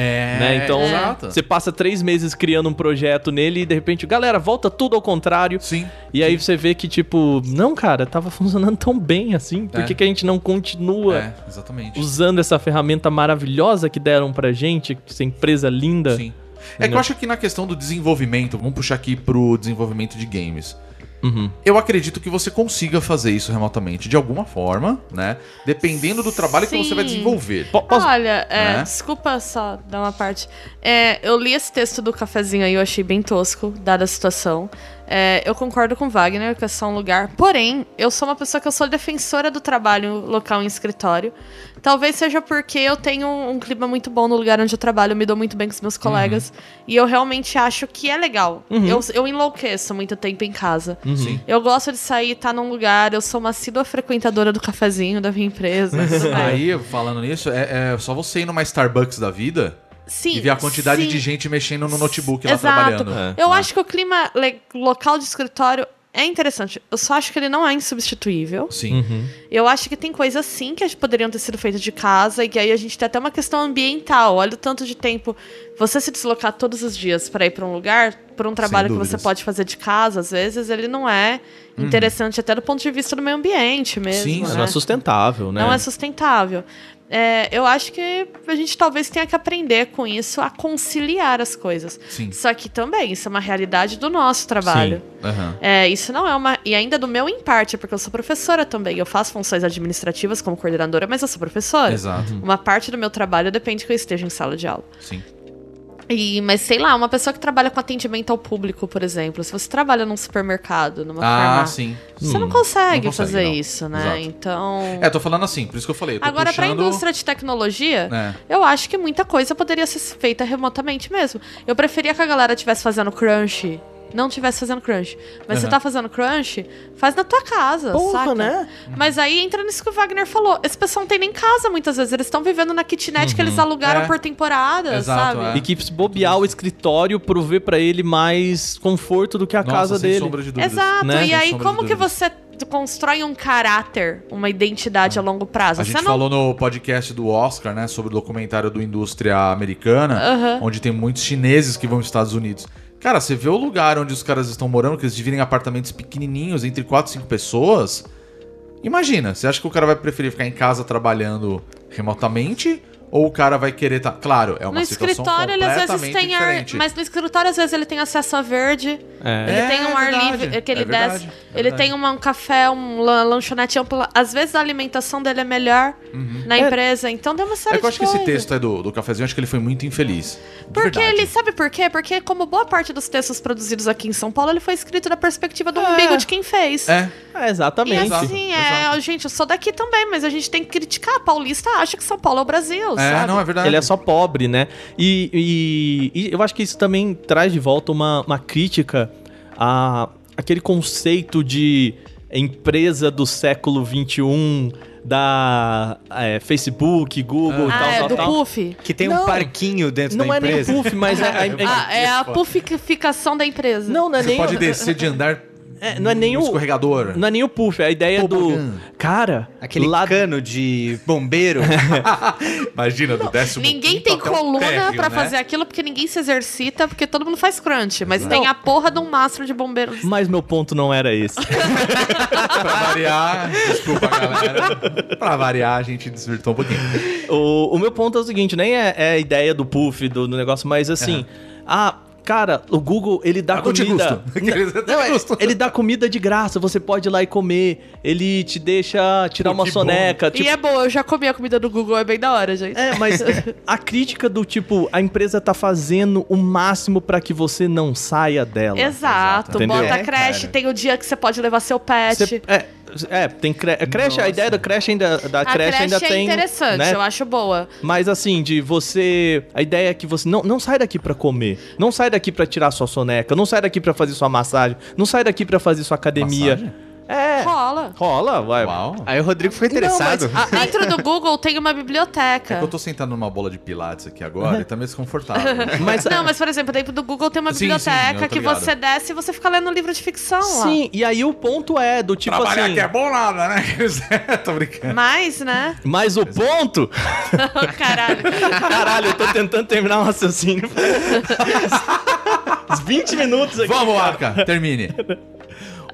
É, né? Então, exato. você passa três meses criando um projeto nele e de repente, galera, volta tudo ao contrário. Sim. E aí você vê que, tipo, não, cara, tava funcionando tão bem assim. Por É. que, que a gente não continua É, exatamente. usando essa ferramenta maravilhosa que deram pra gente, essa empresa linda? Sim. É que eu acho que na questão do desenvolvimento, vamos puxar aqui pro desenvolvimento de games. Uhum. Eu acredito que você consiga fazer isso remotamente de alguma forma, né? Dependendo do trabalho que você vai Sim. desenvolver. Posso- Olha, é, Né? desculpa só dar uma parte. É, eu li esse texto do cafezinho aí, eu achei bem tosco, dada a situação. É, eu concordo com o Wagner, que é só um lugar. Porém, eu sou uma pessoa que eu sou defensora do trabalho local em escritório. Talvez seja porque eu tenho um clima muito bom no lugar onde eu trabalho, eu me dou muito bem com os meus colegas. E eu realmente acho que é legal. Eu, eu enlouqueço muito tempo em casa. Sim. Eu gosto de sair, estar num lugar. Eu sou uma assídua frequentadora do cafezinho da minha empresa. bem. Aí, falando nisso, é, é só você ir numa Starbucks da vida Sim, e ver a quantidade sim. de gente mexendo no notebook lá Exato. trabalhando. É. Eu acho que o clima local de escritório é interessante. Eu só acho que ele não é insubstituível. Sim. Eu acho que tem coisas sim que poderiam ter sido feitas de casa e que aí a gente tem até uma questão ambiental. Olha o tanto de tempo você se deslocar todos os dias para ir para um lugar, para um trabalho que você pode fazer de casa, às vezes ele não é interessante até do ponto de vista do meio ambiente mesmo. Sim, né? Não é sustentável, né? Não é sustentável. É, eu acho que a gente talvez tenha que aprender com isso a conciliar as coisas. Sim. Só que também, isso é uma realidade do nosso trabalho. Aham. É, isso não é uma. E ainda do meu em parte, porque eu sou professora também. Eu faço funções administrativas como coordenadora, mas eu sou professora. Exato. Uma parte do meu trabalho depende que eu esteja em sala de aula. Sim. E, mas sei lá, uma pessoa que trabalha com atendimento ao público, por exemplo, se você trabalha num supermercado, numa Ah, farmácia, sim. você não Hum, consegue, não consegue, fazer não. isso, né? Exato. Então. É, tô falando assim, por isso que eu falei. eu Agora, pra puxando... indústria de tecnologia, É. eu acho que muita coisa poderia ser feita remotamente mesmo. Eu preferia que a galera estivesse fazendo crunch. Não estivesse fazendo crunch. Mas você Aham. tá fazendo crunch, faz na tua casa, Porra, saca? né? Mas aí entra nisso que o Wagner falou. Esse pessoal não tem nem casa muitas vezes. Eles estão vivendo na kitnet que eles alugaram É. por temporada, Exato, sabe? é. E que se bobear o escritório prover pra ele mais conforto do que a Nossa, casa sem dele. sombra de dúvidas. Exato. né? E aí, como que você constrói um caráter, uma identidade a longo prazo? A você gente não falou no podcast do Oscar, né, sobre o documentário do Indústria Americana, Aham. onde tem muitos chineses que vão para os Estados Unidos. Cara, você vê o lugar onde os caras estão morando, que eles dividem apartamentos pequenininhos entre 4, 5 pessoas. Imagina, você acha que o cara vai preferir ficar em casa trabalhando remotamente ou o cara vai querer estar, claro, é uma No situação escritório, ele às vezes completamente tem ar. diferente. Mas no escritório, às vezes, ele tem acesso a verde. É. Ele É, tem um é ar verdade, livre que ele é verdade, desce. é ele tem uma- um café, um la- lanchonete ampla. Às vezes a alimentação dele é melhor na empresa. Então tem uma série É que eu acho que esse texto aí do, do cafezinho, acho que ele foi muito infeliz. Porque verdade. ele, sabe por quê? Porque, como boa parte dos textos produzidos aqui em São Paulo, ele foi escrito da perspectiva do umbigo de quem fez. É, É, E exatamente. assim, é, gente, eu sou daqui também, mas a gente tem que criticar. A paulista acha que São Paulo é o Brasil, é, sabe? não, é verdade. Ele é só pobre, né? E, e- e eu acho que isso também traz de volta uma, uma crítica a aquele conceito de empresa do século XXI, da é, Facebook, Google e Ah, tal, é tal, do tal. Puff. Que tem Não. um parquinho dentro Não da é nem empresa. puff, mas é, é- é- Ah, é a puffificação da empresa. não, não é Você nem pode descer de andar é, não é nem no o escorregador. não é nem o puff, é a ideia Tobogã. do cara, Aquele lá cano de bombeiro. Imagina, do décimo Ninguém tem coluna térreo, pra né? fazer aquilo porque ninguém se exercita, porque todo mundo faz crunch. Mas tem a porra de um mastro de bombeiros. mas meu ponto não era esse. Pra variar, desculpa, galera. Pra variar, a gente desvirtou um pouquinho. O, o meu ponto é o seguinte, nem é, é a ideia do puff, do, do negócio, mas assim, ah, cara, o Google, ele dá Ah, comida. custa. Não, é- ele dá comida de graça, você pode ir lá e comer. Ele te deixa tirar Pô, uma soneca. tipo- E é boa, eu já comi a comida do Google, é bem da hora, gente. É, mas a crítica do tipo, a empresa tá fazendo o máximo pra que você não saia dela. Exato, Entendeu? bota É, creche, cara. tem o dia que você pode levar seu pet. Você- é, é, tem cre creche, a ideia da creche ainda, da a creche, creche ainda é tem. interessante, né? eu acho boa. Mas assim, de você. A ideia é que você não, não sai daqui pra comer. Não sai daqui pra tirar sua soneca. Não sai daqui pra fazer sua massagem. Não sai daqui pra fazer sua academia. Massagem? É. Rola. Rola, vai. Uau. Aí o Rodrigo ficou interessado. Dentro do Google tem uma É que biblioteca. eu tô sentado numa bola de pilates aqui agora e tá meio desconfortável. Mas, Não, mas por exemplo, dentro do Google tem uma Sim, sim, biblioteca tô que ligado. você desce e você fica lendo livro de ficção lá. Sim, e aí o ponto é do tipo Trabalhar assim. aqui é bom nada, né? tô brincando. Mas, né? Mas o ponto. Caralho. Caralho, eu tô tentando terminar um raciocínio. Uns 20 minutos aqui. Vamos, Arca, termine.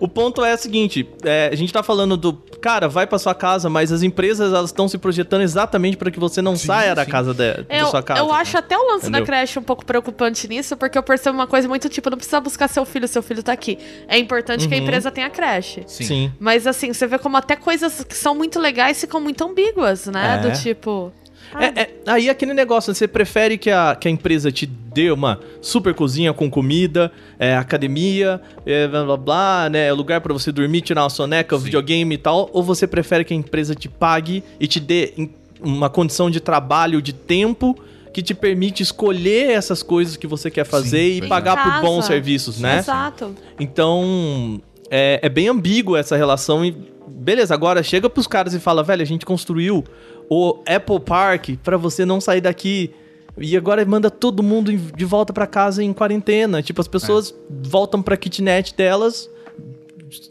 O ponto é o seguinte, é, a gente tá falando do, cara, vai pra sua casa, mas as empresas elas estão se projetando exatamente para que você não saia da sim. casa de, da Eu, sua casa. eu acho até o lance Entendeu? da creche um pouco preocupante nisso, porque eu percebo uma coisa muito tipo, não precisa buscar seu filho, seu filho tá aqui. É importante que a empresa tenha creche. Sim. Sim. Mas assim, você vê como até coisas que são muito legais ficam muito ambíguas, né? É. Do tipo. É, é, aí aquele negócio, você prefere que a, que a empresa te dê uma super cozinha com comida, é, academia, é, blá blá blá, né? Lugar pra você dormir, tirar uma soneca, videogame e tal, ou você prefere que a empresa te pague e te dê uma condição de trabalho, de tempo que te permite escolher essas coisas que você quer fazer e pois é. pagar por bons serviços, né? Exato. Então, é, é bem ambíguo essa relação e beleza, agora chega pros caras e fala, velho, a gente construiu o Apple Park pra você não sair daqui. E agora manda todo mundo de volta pra casa em quarentena. Tipo, as pessoas voltam pra kitnet delas,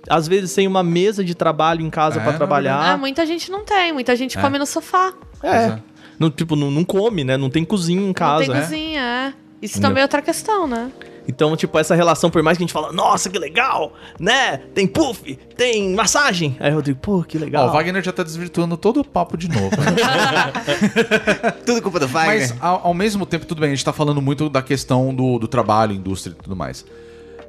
às vezes sem uma mesa de trabalho em casa É, pra na trabalhar. Ah, muita gente não tem, muita gente É. come no sofá. É. Não, tipo, não, não come, né? Não tem cozinha em casa. não tem né? cozinha, é. Isso também é outra questão, né? Então, tipo, essa relação, por mais que a gente fala, nossa, que legal, né? Tem puff, tem massagem. Aí eu digo, pô, que legal. Ó, o Wagner já tá desvirtuando todo o papo de novo. né? Tudo culpa do Wagner. Mas ao, ao mesmo tempo, tudo bem, a gente tá falando muito da questão do, do trabalho, indústria e tudo mais.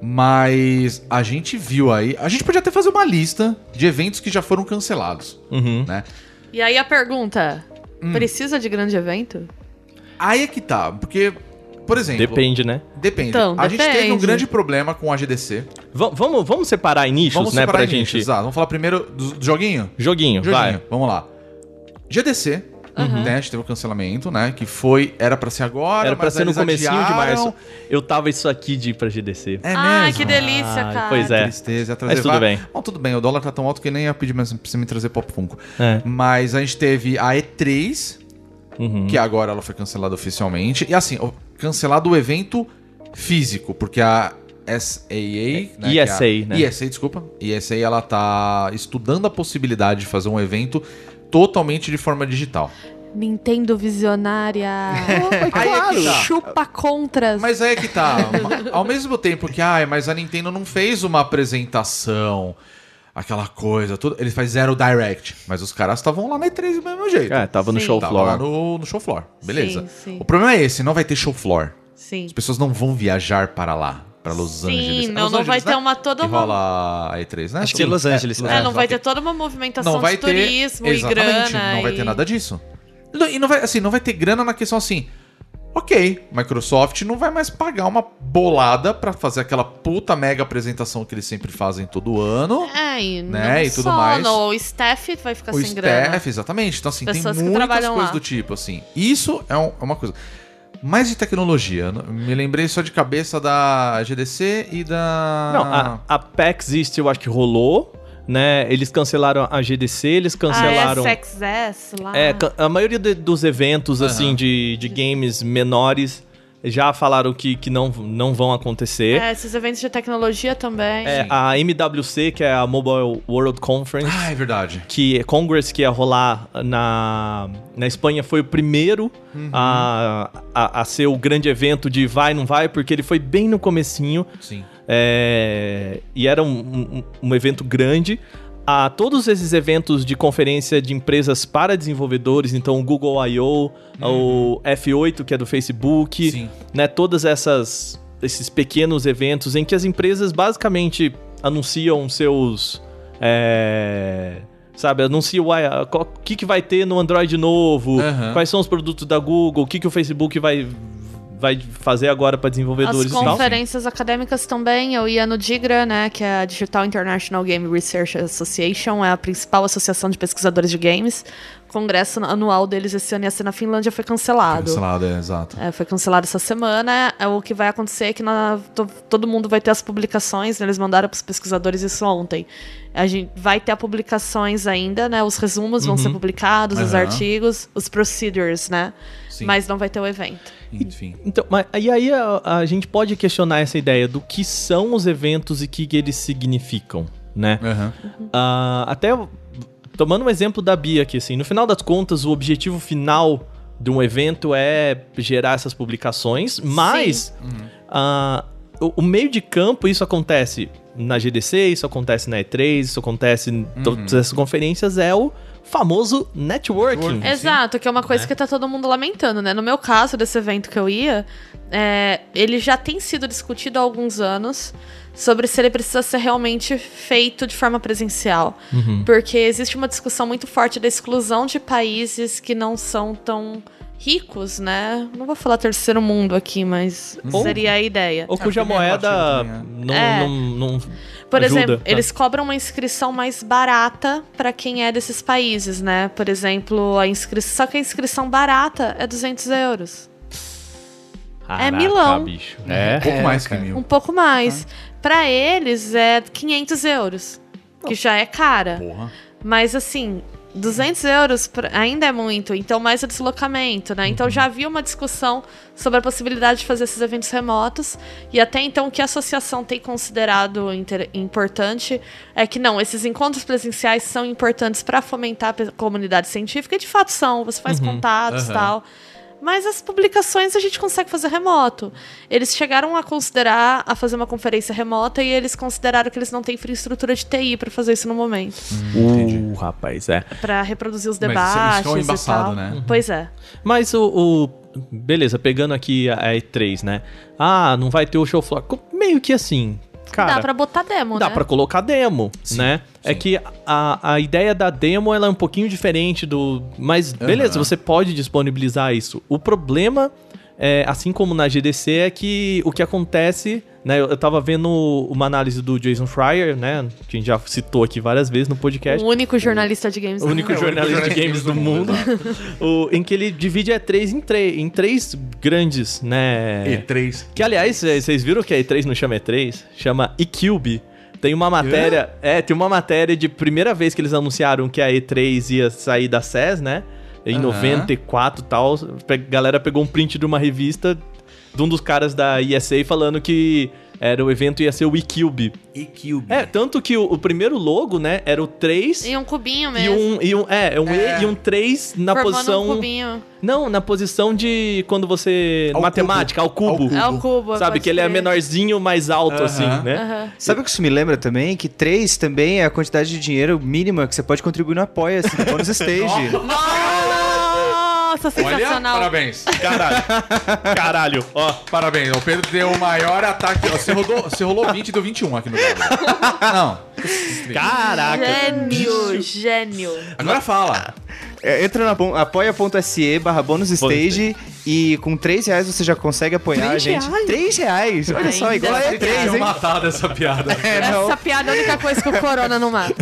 Mas a gente viu aí. A gente podia até fazer uma lista de eventos que já foram cancelados, Uhum. né? E aí a pergunta: Hum. precisa de grande evento? Aí é que tá, porque, por exemplo. Depende, né? Depende. Então, a gente teve um depende. grande problema com a GDC. Va- vamos, vamos separar em nichos, Vamos né, separar pra em gente. nichos, exato. Vamos falar primeiro do, do joguinho? Joguinho, Joguinho, vai. vamos lá. GDC, né? A gente teve o cancelamento, né? Que foi. Era pra ser agora. Era pra ser no comecinho de adiaram. março. Eu tava isso aqui de ir pra GDC. É Ai, mesmo? que delícia, cara. pois é. Tristeza, trazer Mas tudo bem. Bom, tudo bem, o dólar tá tão alto que nem ia pedir mais pra você me trazer Pop Funko. É. Mas a gente teve a E3, Uhum. que agora ela foi cancelada oficialmente. E assim, cancelado o evento físico, porque a SAA... né, que é a- ESA, né? ESA, desculpa. ESA, ela tá estudando a possibilidade de fazer um evento totalmente de forma digital. Nintendo visionária. Aí é que tá. Chupa contras. Mas aí é que tá. Ao mesmo tempo que, ai, mas a Nintendo não fez uma apresentação, aquela coisa, tudo. Ele faz zero direct. Mas os caras estavam lá na E3 do mesmo jeito. É, tava no Sim. show Tava lá floor. no, no show floor. Beleza. Sim, sim. O problema é esse, não vai ter show floor. Sim. As pessoas não vão viajar para lá, para Los Sim, Angeles. É não- Los não vai Angeles, ter né? uma toda uma- rola a E3, né? Acho que é Los Angeles. É, não vai ter toda uma movimentação Não vai de ter turismo e exatamente, grana. Não vai ter e- nada disso. E não vai, assim, não vai ter grana na questão assim. Ok, Microsoft não vai mais pagar uma bolada pra fazer aquela puta mega apresentação que eles sempre fazem todo ano. É, e, Né, não e tudo só, mais. não, o staff vai ficar o sem grana. staff, exatamente. Então, assim, Pessoas que tem muitas coisas lá. do tipo, assim. Isso é, um- é uma coisa. Mais de tecnologia. Me lembrei só de cabeça da GDC e da. Não, a, a PAX East eu acho que rolou, né? Eles cancelaram a GDC, eles cancelaram... A SXS lá. É, a maioria de- dos eventos, assim, de, de games menores já falaram que, que não, não vão acontecer. É, esses eventos de tecnologia também. É, a MWC, que é a Mobile World Conference, Ah, é verdade. que Congress que ia rolar na, na Espanha foi o primeiro a, a, a ser o grande evento de vai, não vai, porque ele foi bem no comecinho. Sim. É, e era um, um- um evento grande. A todos esses eventos de conferência de empresas para desenvolvedores, então o Google I.O., o F8, que é do Facebook, Sim. né, todas essas esses pequenos eventos em que as empresas basicamente anunciam seus é, sabe, anunciam qual- o que, que vai ter no Android novo, Aham. quais são os produtos da Google, o que, que o Facebook vai vai fazer agora para desenvolvedores As e tal. conferências acadêmicas também, eu ia no DIGRA, né, que é a Digital International Game Research Association, é a principal associação de pesquisadores de games, congresso anual deles esse ano ia ser na Finlândia foi cancelado. Cancelado, é, exato. É, foi cancelado essa semana. É, o que vai acontecer é que na- to- todo mundo vai ter as publicações, né? eles mandaram para os pesquisadores isso ontem. A gente vai ter publicações ainda, né? Os resumos vão ser publicados, os Aham. artigos, os procedures, né? Sim. Mas não vai ter o evento. Enfim. Então, mas, e aí a, a gente pode questionar essa ideia do que são os eventos e o que, que eles significam, né? Aham. Ah, até tomando um exemplo da Bia aqui, assim, no final das contas, o objetivo final de um evento é gerar essas publicações, mas ah, o, o meio de campo, isso acontece na GDC, isso acontece na E3, isso acontece em todas essas conferências, é o famoso networking. Exato, que é uma coisa que tá todo mundo lamentando, né? No meu caso, desse evento que eu ia, é, ele já tem sido discutido há alguns anos sobre se ele precisa ser realmente feito de forma presencial. Porque existe uma discussão muito forte da exclusão de países que não são tão ricos, né? Não vou falar terceiro mundo aqui, mas seria a ideia. Ou cuja Ah, também moeda também não, É. não, não Por ajuda, exemplo, tá? eles cobram uma inscrição mais barata pra quem é desses países, né? Por exemplo, a inscrição. Só que a inscrição barata é 200 euros. Caraca, Milão. bicho. É. Um pouco mais que mil. Um pouco mais. Pra eles é 500 euros. Que já é cara. Porra. Mas assim, 200 euros pra- ainda é muito. Então, mais o deslocamento, né? Então, já havia uma discussão sobre a possibilidade de fazer esses eventos remotos. E até então, o que a associação tem considerado inter- importante é que não, esses encontros presenciais são importantes para fomentar a comunidade científica. E de fato são. Você faz contatos e aham. tal. Mas as publicações a gente consegue fazer remoto. Eles chegaram a considerar a fazer uma conferência remota e eles consideraram que eles não têm infraestrutura de TI para fazer isso no momento. Uh, rapaz, é. Pra reproduzir os Mas isso- debates é o e embaçado, tal. né? Pois é. Mas o, o- Beleza, pegando aqui a a E3, né? Ah, não vai ter o show floor. Meio que assim. Cara, dá pra botar demo, dá né? pra colocar demo, né? É sim. que a, a ideia da demo ela é um pouquinho diferente do. Mas beleza, Aham. você pode disponibilizar isso. O problema, é, assim como na GDC, é que o que acontece. Né, eu, eu tava vendo uma análise do Jason Schreier, né? Que a gente já citou aqui várias vezes no podcast. O único jornalista de games O do único mundo. jornalista de games do mundo. o- em que ele divide a E3 em, três em três grandes, né? E3. Que, aliás, cê- vocês viram que a E3 não chama E3? Chama eCube. Tem uma matéria... É, tem uma matéria de primeira vez que eles anunciaram que a E3 ia sair da SES, né? Em Aham. 94 e tal. A galera pegou um print de uma revista de um dos caras da ESA falando que era o evento ia ser o eCube. E-Cube. É, tanto que o, o primeiro logo, né, era o 3... E um cubinho E mesmo. um, e um, é, um É. E e um 3 na formando posição. um cubinho. Não, na posição de quando você. Ao matemática, ao cubo. Ao cubo. É o cubo. Sabe, que ele é menorzinho, mais alto, Aham. assim, né? Aham. Sabe o que isso me lembra também? Que 3 também é a quantidade de dinheiro mínima que você pode contribuir no Apoia-se, no bônus stage. Nossa, Olha, sensacional. parabéns. Caralho. Caralho, ó. Parabéns. O Pedro deu o maior ataque. Você, rodou, você rolou 20 e deu 21 aqui no Galo. Não. Caraca. Gênio, gênio. Agora fala. É, Entra na apoia.se barra bônus stage e com 3 reais você já consegue apoiar a Três gente. reais? 3 reais? Olha só, Ainda igual a bem. E3, Eu hein? matado essa piada. É, não. Essa piada é a única coisa que o Corona não mata.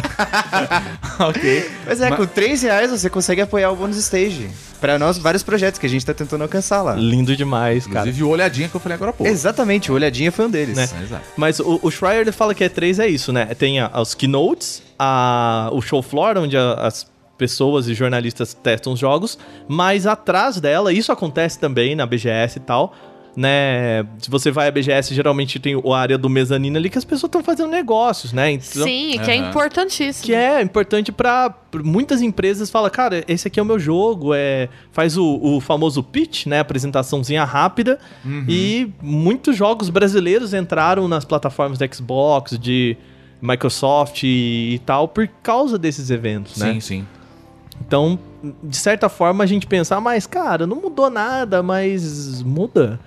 ok. Mas é, com 3 reais você consegue apoiar o bônus stage. Pra nós, vários projetos que a gente tá tentando alcançar lá. Lindo demais, cara. Inclusive o olhadinha que eu falei agora há pouco. Exatamente, o Olhadinha foi um deles. Né? Exato. Mas o, o Schreier ele fala que E3 é isso, né? Tem a- os keynotes, a, o show floor, onde a- as pessoas e jornalistas testam os jogos, mas atrás dela, isso acontece também na BGS e tal, né? Se você vai à BGS, geralmente tem a área do mezanino ali que as pessoas estão fazendo negócios, né? Então, Sim, que é Aham. importantíssimo. que é importante para muitas empresas fala cara esse aqui é o meu jogo é faz o, o famoso pitch né apresentaçãozinha rápida e muitos jogos brasileiros entraram nas plataformas da Xbox de Microsoft e, e tal por causa desses eventos né Sim, sim. Então de certa forma a gente pensa, ah, mas cara, não mudou nada, mas muda.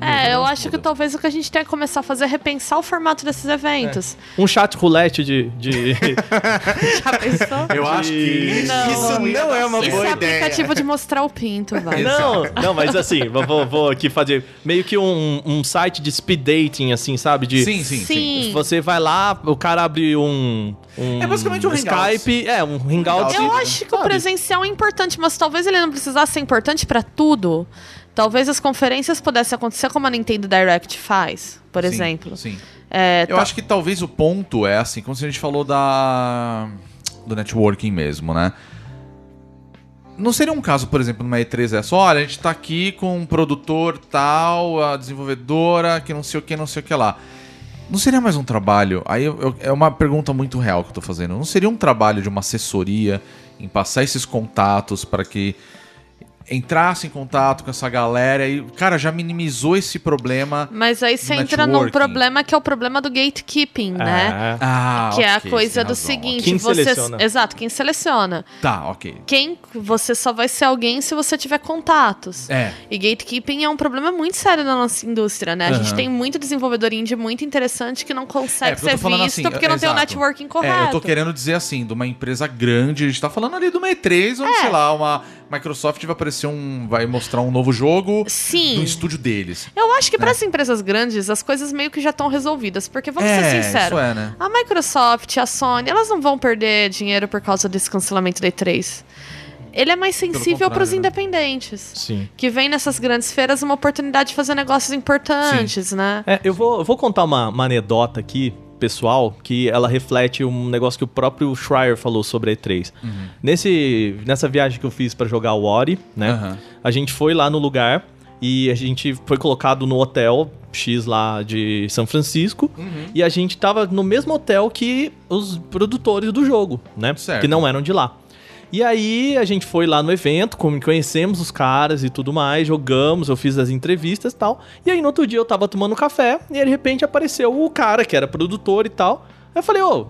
É, eu acho que talvez o que a gente tem que começar a fazer é repensar o formato desses eventos. Um chat roulette de. de... Já pensou? Eu acho que Não. Isso não é uma Isso boa é ideia. aplicativo de mostrar o pinto, vai. Não, não, mas assim, vou, vou- aqui fazer meio que um, um site de speed dating, assim, sabe? De, Sim, sim, sim. Sim. Você vai lá, o cara abre um. um É basicamente um. Skype, é, um hangout. Eu acho que o sabe? presencial é importante, mas talvez ele não precisasse ser importante pra tudo. Talvez as conferências pudessem acontecer como a Nintendo Direct faz, por Sim, exemplo. Sim. É, Eu tá- acho que talvez o ponto é assim, como se a gente falou da do networking mesmo, né? Não seria um caso, por exemplo, numa E3 é só, olha, a gente tá aqui com um produtor tal, a desenvolvedora, que não sei o que, não sei o que lá. Não seria mais um trabalho? Aí eu- eu- é uma pergunta muito real que eu tô fazendo. Não seria um trabalho de uma assessoria em passar esses contatos para que entrasse em contato com essa galera e, cara, já minimizou esse problema. Mas aí você no entra num problema que é o problema do gatekeeping, né? É. Ah, Que é a coisa do razão, seguinte, Quem você. seleciona. Exato, quem seleciona. Tá, ok. Quem você só vai ser alguém se você tiver contatos. É. E gatekeeping é um problema muito sério na nossa indústria, né? A gente Aham. tem muito desenvolvedor indie muito interessante que não consegue É, ser visto assim, porque não tem o exato. networking correto. É, eu tô querendo dizer assim, de uma empresa grande, a gente tá falando ali de uma E3, onde, É. sei lá, uma Microsoft vai aparecer um. vai mostrar um novo jogo Sim. no estúdio deles. Eu acho que para as empresas grandes as coisas meio que já estão resolvidas, porque vamos é, ser sinceros. isso é, né? A Microsoft, a Sony, elas não vão perder dinheiro por causa desse cancelamento da E3. Ele é mais sensível para os né? independentes. Sim. Que vem nessas grandes feiras uma oportunidade de fazer negócios importantes, né? É, eu vou, eu vou contar uma, uma anedota aqui, pessoal, que ela reflete um negócio que o próprio Schreier falou sobre a E3. Uhum. Nesse, nessa viagem que eu fiz pra jogar o Ori, né? Aham. A gente foi lá no lugar e a gente foi colocado no hotel X lá de São Francisco Uhum. e a gente tava no mesmo hotel que os produtores do jogo, né? Certo. Que não eram de lá. E aí a gente foi lá no evento, conhecemos os caras e tudo mais, jogamos, eu fiz as entrevistas e tal. E aí no outro dia eu tava tomando café e aí, de repente apareceu o cara que era produtor e tal. Aí eu falei, ô,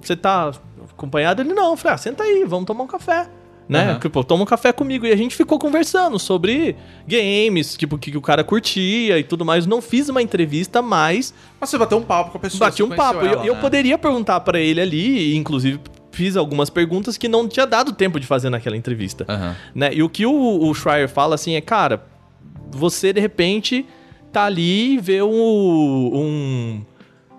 você tá acompanhado? Ele não. Eu falei, ah, senta aí, vamos tomar um café. Né? Aham. Tipo, toma um café comigo. E a gente ficou conversando sobre games, tipo, o que, que o cara curtia e tudo mais. Não fiz uma entrevista, mas Mas você bateu um papo com a pessoa. bati um papo. E eu, ela, eu né? poderia perguntar pra ele ali, inclusive fiz algumas perguntas que não tinha dado tempo de fazer naquela entrevista. Aham. Né? E o que o, o Schreier fala assim é, cara, você de repente tá ali e vê um, um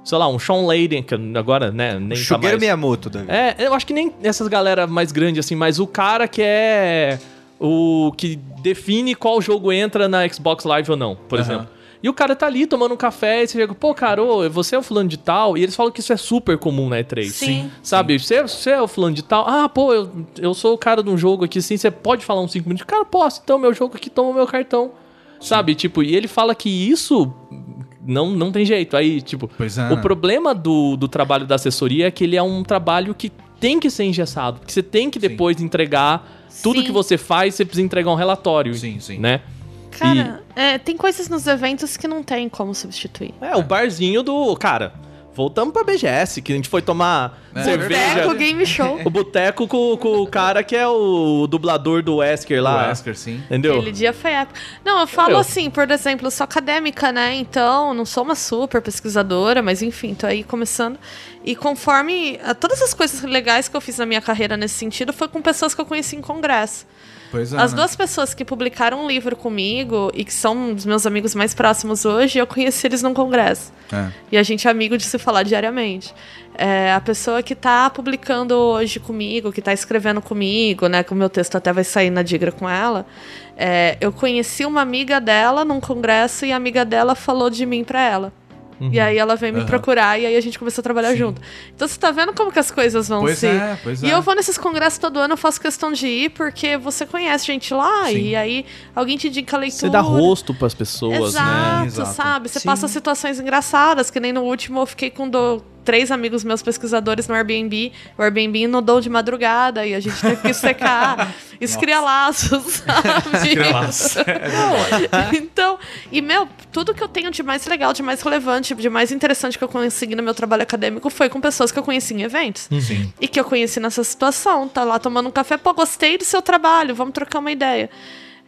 sei lá, um Sean Layden, que agora, né, nem tá Shigeru mais... Miyamoto, Davi. É, eu acho que nem essas galera mais grandes assim, mas o cara que é o que define qual jogo entra na Xbox Live ou não, por Aham. exemplo. E o cara tá ali tomando um café e você chega, pô, cara, ô, você é o fulano de tal, e eles falam que isso é super comum na E3. Sim. Sabe, você, você é o fulano de tal, ah, pô, eu, eu sou o cara de um jogo aqui, assim, você pode falar uns 5 minutos? Cara, posso, então meu jogo aqui toma o meu cartão. Sabe, tipo, e ele fala que isso não, não tem jeito. Aí, tipo, Pois é. o problema do, do trabalho da assessoria é que ele é um trabalho que tem que ser engessado. Porque você tem que depois entregar tudo Sim. que você faz, você precisa entregar um relatório. Sim, sim. Né? Cara, é, tem coisas nos eventos que não tem como substituir. É, o barzinho do. Cara, voltamos pra BGS, que a gente foi tomar É, cerveja. Boteco Game Show. O boteco com, com o cara que é o dublador do Wesker lá. O Wesker, sim. Entendeu? Aquele dia foi épico. Não, eu falo Entendeu? assim, por exemplo, eu sou acadêmica, né? Então, não sou uma super pesquisadora, mas enfim, tô aí começando. E conforme. ah, Todas as coisas legais que eu fiz na minha carreira nesse sentido foi com pessoas que eu conheci em congresso. Pois é. As né? duas pessoas que publicaram um livro comigo e que são os meus amigos mais próximos hoje, eu conheci eles num congresso. É. E a gente é amigo de se falar diariamente. É, a pessoa que tá publicando hoje comigo, que tá escrevendo comigo, né? Que o meu texto até vai sair na digra com ela. é, eu conheci uma amiga dela num congresso e a amiga dela falou de mim pra ela. E aí ela veio me procurar e aí a gente começou a trabalhar junto. Então você tá vendo como que as coisas vão Pois se. é, pois e é. eu vou nesses congressos todo ano, eu faço questão de ir, porque você conhece gente lá Sim. e aí alguém te indica a leitura. Você dá rosto pras pessoas, né? Exato, Exato. sabe? Você Sim. passa situações engraçadas, que nem no último eu fiquei com do- três amigos meus pesquisadores no Airbnb. O Airbnb inundou de madrugada e a gente teve que secar. Isso cria laços, sabe? então, e meu, tudo que eu tenho de mais legal, de mais relevante, de mais interessante que eu consegui no meu trabalho acadêmico foi com pessoas que eu conheci em eventos. Sim. E que eu conheci nessa situação. Tá lá tomando um café, pô, gostei do seu trabalho, vamos trocar uma ideia.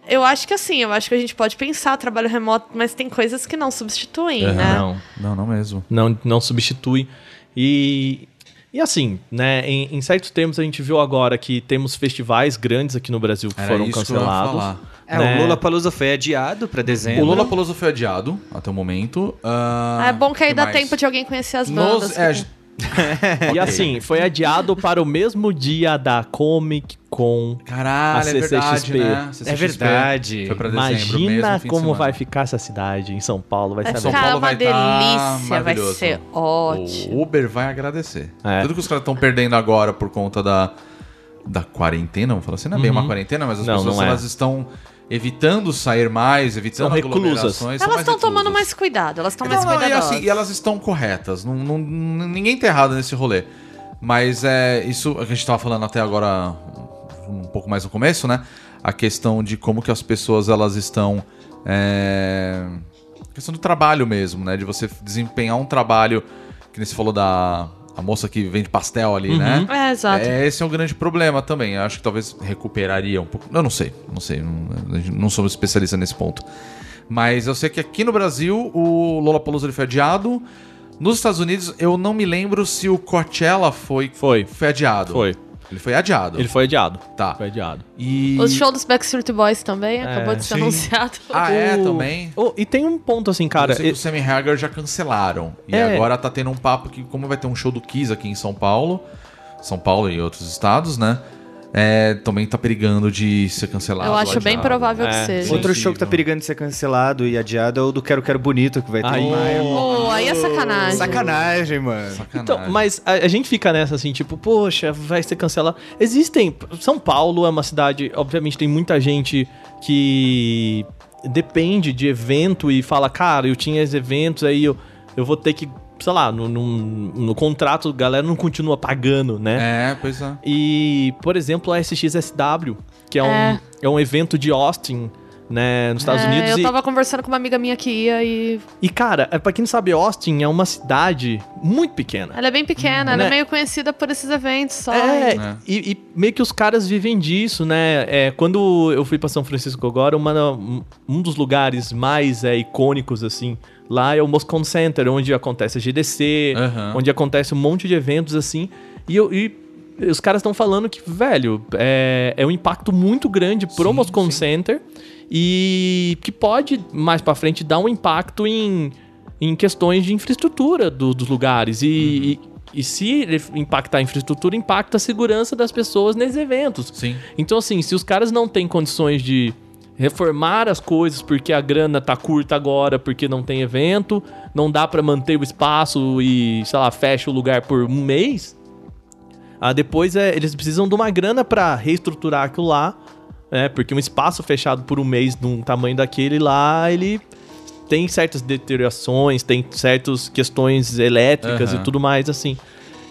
Eu acho que assim, eu acho que a gente pode pensar trabalho remoto, mas tem coisas que não substituem, né? Não, Não, não mesmo. não, não substitui. E, e assim, né, em, em certos termos a gente viu agora que temos festivais grandes aqui no Brasil que Era foram isso que eu ia cancelados. falar. É, né? o Lollapalooza foi adiado pra dezembro. O Lollapalooza foi adiado até o momento. Ah, é bom que aí dá mais? tempo de alguém conhecer as Nos- bandas. é, que- E assim, foi adiado para o mesmo dia da Comic Con. Caralho, A é verdade, CCXP. né? É verdade. Foi pra dezembro, Imagina como vai ficar essa cidade em São Paulo. Vai Vai ser São Paulo uma vai tá delícia, vai ser ótimo. O Uber vai agradecer. É. Tudo que os caras estão perdendo agora por conta da, da quarentena, vamos falar assim, não é bem uma quarentena, mas as Não, pessoas não é. elas estão evitando sair mais, evitando São reclusas. Elas estão tomando mais cuidado, elas estão mais não, e, cuidadosas. assim, e elas estão corretas. Não, não- ninguém tá errado nesse rolê. Mas é isso que a gente tava falando até agora um pouco mais no começo, né? A questão de como que as pessoas elas estão. É... a questão do trabalho mesmo, né? De você desempenhar um trabalho. Que nem você falou da a moça que vende pastel ali, né? É, exato. É, esse é um grande problema também. Eu acho que talvez recuperaria um pouco. Eu não sei, não sei. Não, não somos especialistas nesse ponto. Mas eu sei que aqui no Brasil o Lollapalooza ele foi adiado. Nos Estados Unidos, eu não me lembro se o Coachella foi, Foi. foi adiado. Foi. Ele foi adiado. Ele foi adiado. Tá. Foi adiado. E... O show dos Backstreet Boys também acabou de ser sim. anunciado. Ah, é, O- também. Oh, e tem um ponto assim, cara. eu sei que e- o Sammy Hagar já cancelaram. E É. agora tá tendo um papo que, como vai ter um show do Kiss aqui em São Paulo, São Paulo e outros estados, né? É, também tá perigando de ser cancelado. Eu acho bem provável que É. seja. Outro show que tá perigando de ser cancelado e adiado é o do Quero Quero Bonito, que vai ter Aí. em maio. Pô, aí é sacanagem. Sacanagem, mano. Sacanagem. Então, mas a, a gente fica nessa assim, tipo, poxa, vai ser cancelado. Existem. São Paulo é uma cidade, obviamente, tem muita gente que depende de evento e fala, cara, eu tinha esses eventos, aí eu, eu vou ter que, sei lá, no, no, no contrato, a galera não continua pagando, né? É, pois é. E, por exemplo, a SXSW, que é, É. Um, é um evento de Austin, né, nos Estados É, Unidos. eu e- tava conversando com uma amiga minha que ia e. e, cara, é, pra quem não sabe, Austin é uma cidade muito pequena. Ela é bem pequena, ela Né? é meio conhecida por esses eventos só. É, É. E, e meio que os caras vivem disso, né? É, quando eu fui pra São Francisco agora, uma, um dos lugares mais é, icônicos, assim, lá é o Moscone Center, onde acontece a GDC, Aham. onde acontece um monte de eventos, assim. E, eu, e os caras estão falando que, velho, é, é um impacto muito grande pro Sim, Moscone sim. Center e que pode, mais pra frente, dar um impacto em, em questões de infraestrutura do- dos lugares. E, e, e se impactar a infraestrutura, impacta a segurança das pessoas nesses eventos. Sim. Então, assim, se os caras não têm condições de reformar as coisas porque a grana tá curta agora, porque não tem evento, não dá pra manter o espaço e, sei lá, fecha o lugar por um mês, ah, depois é, eles precisam de uma grana pra reestruturar aquilo lá, né? Porque um espaço fechado por um mês de um tamanho daquele lá, ele tem certas deteriorações, tem certas questões elétricas Aham. e tudo mais, assim.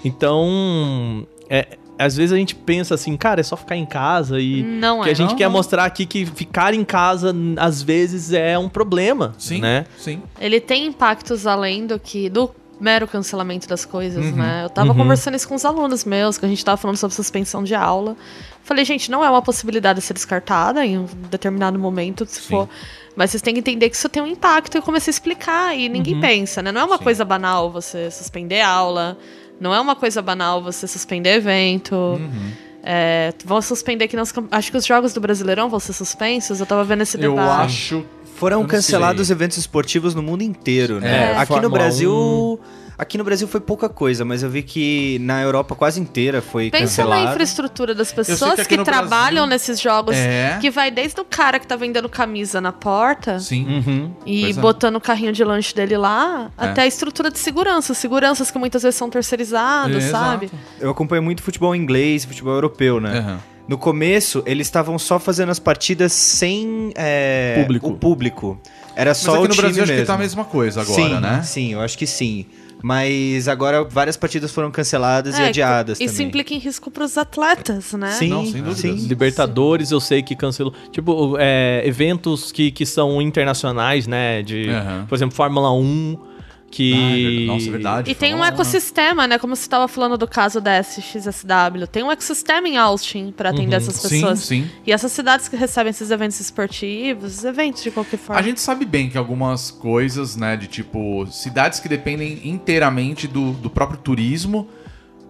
Então, é, às vezes a gente pensa assim, cara, é só ficar em casa e Não que é. a gente Não, quer não. mostrar aqui que ficar em casa às vezes é um problema, Sim. né? Sim. Ele tem impactos além do que. do mero cancelamento das coisas, Uhum. né? Eu tava conversando isso com os alunos meus, que a gente tava falando sobre suspensão de aula. Falei, gente, não é uma possibilidade de ser descartada em um determinado momento, se Sim. for. Mas vocês têm que entender que isso tem um impacto. E eu comecei a explicar. E ninguém pensa, né? Não é uma Sim. coisa banal você suspender aula. Não é uma coisa banal você suspender evento. Uhum. É, vão suspender que nós. Acho que os jogos do Brasileirão vão ser suspensos. Eu tava vendo esse Eu debate. acho. Eu Foram não cancelados sei. eventos esportivos no mundo inteiro, né? É, aqui no Brasil. Aqui no Brasil foi pouca coisa, mas eu vi que na Europa quase inteira foi Pensa na cancelado. infraestrutura das pessoas que que, trabalham Brasil- nesses jogos, É. que vai desde o cara que tá vendendo camisa na porta Sim. Uhum. e Pois é. botando o carrinho de lanche dele lá, É. até a estrutura de segurança. Seguranças que muitas vezes são terceirizadas, Exato. sabe? Eu acompanho muito futebol inglês, futebol europeu, né? Aham. No começo, eles estavam só fazendo as partidas sem é, Público. o público. Era Mas só aqui o no time Brasil acho mesmo. que tá a mesma coisa agora, sim, né? Sim, eu acho que sim. Mas agora várias partidas foram canceladas e É, adiadas Isso também. implica em risco pros atletas, né? Sim, Não, sem dúvidas. sim. Libertadores, eu sei que cancelou. Tipo, é, eventos que, que são internacionais, né? De, Aham. por exemplo, Fórmula 1, Ah, é que. verdade. Nossa, é verdade. E tem um Fórmula 1, né? ecossistema, né? Como você estava falando do caso da SXSW. Tem um ecossistema em Austin para atender essas Sim, pessoas. sim. E essas cidades que recebem esses eventos esportivos, eventos de qualquer forma. A gente sabe bem que algumas coisas, né, de tipo, cidades que dependem inteiramente do, do próprio turismo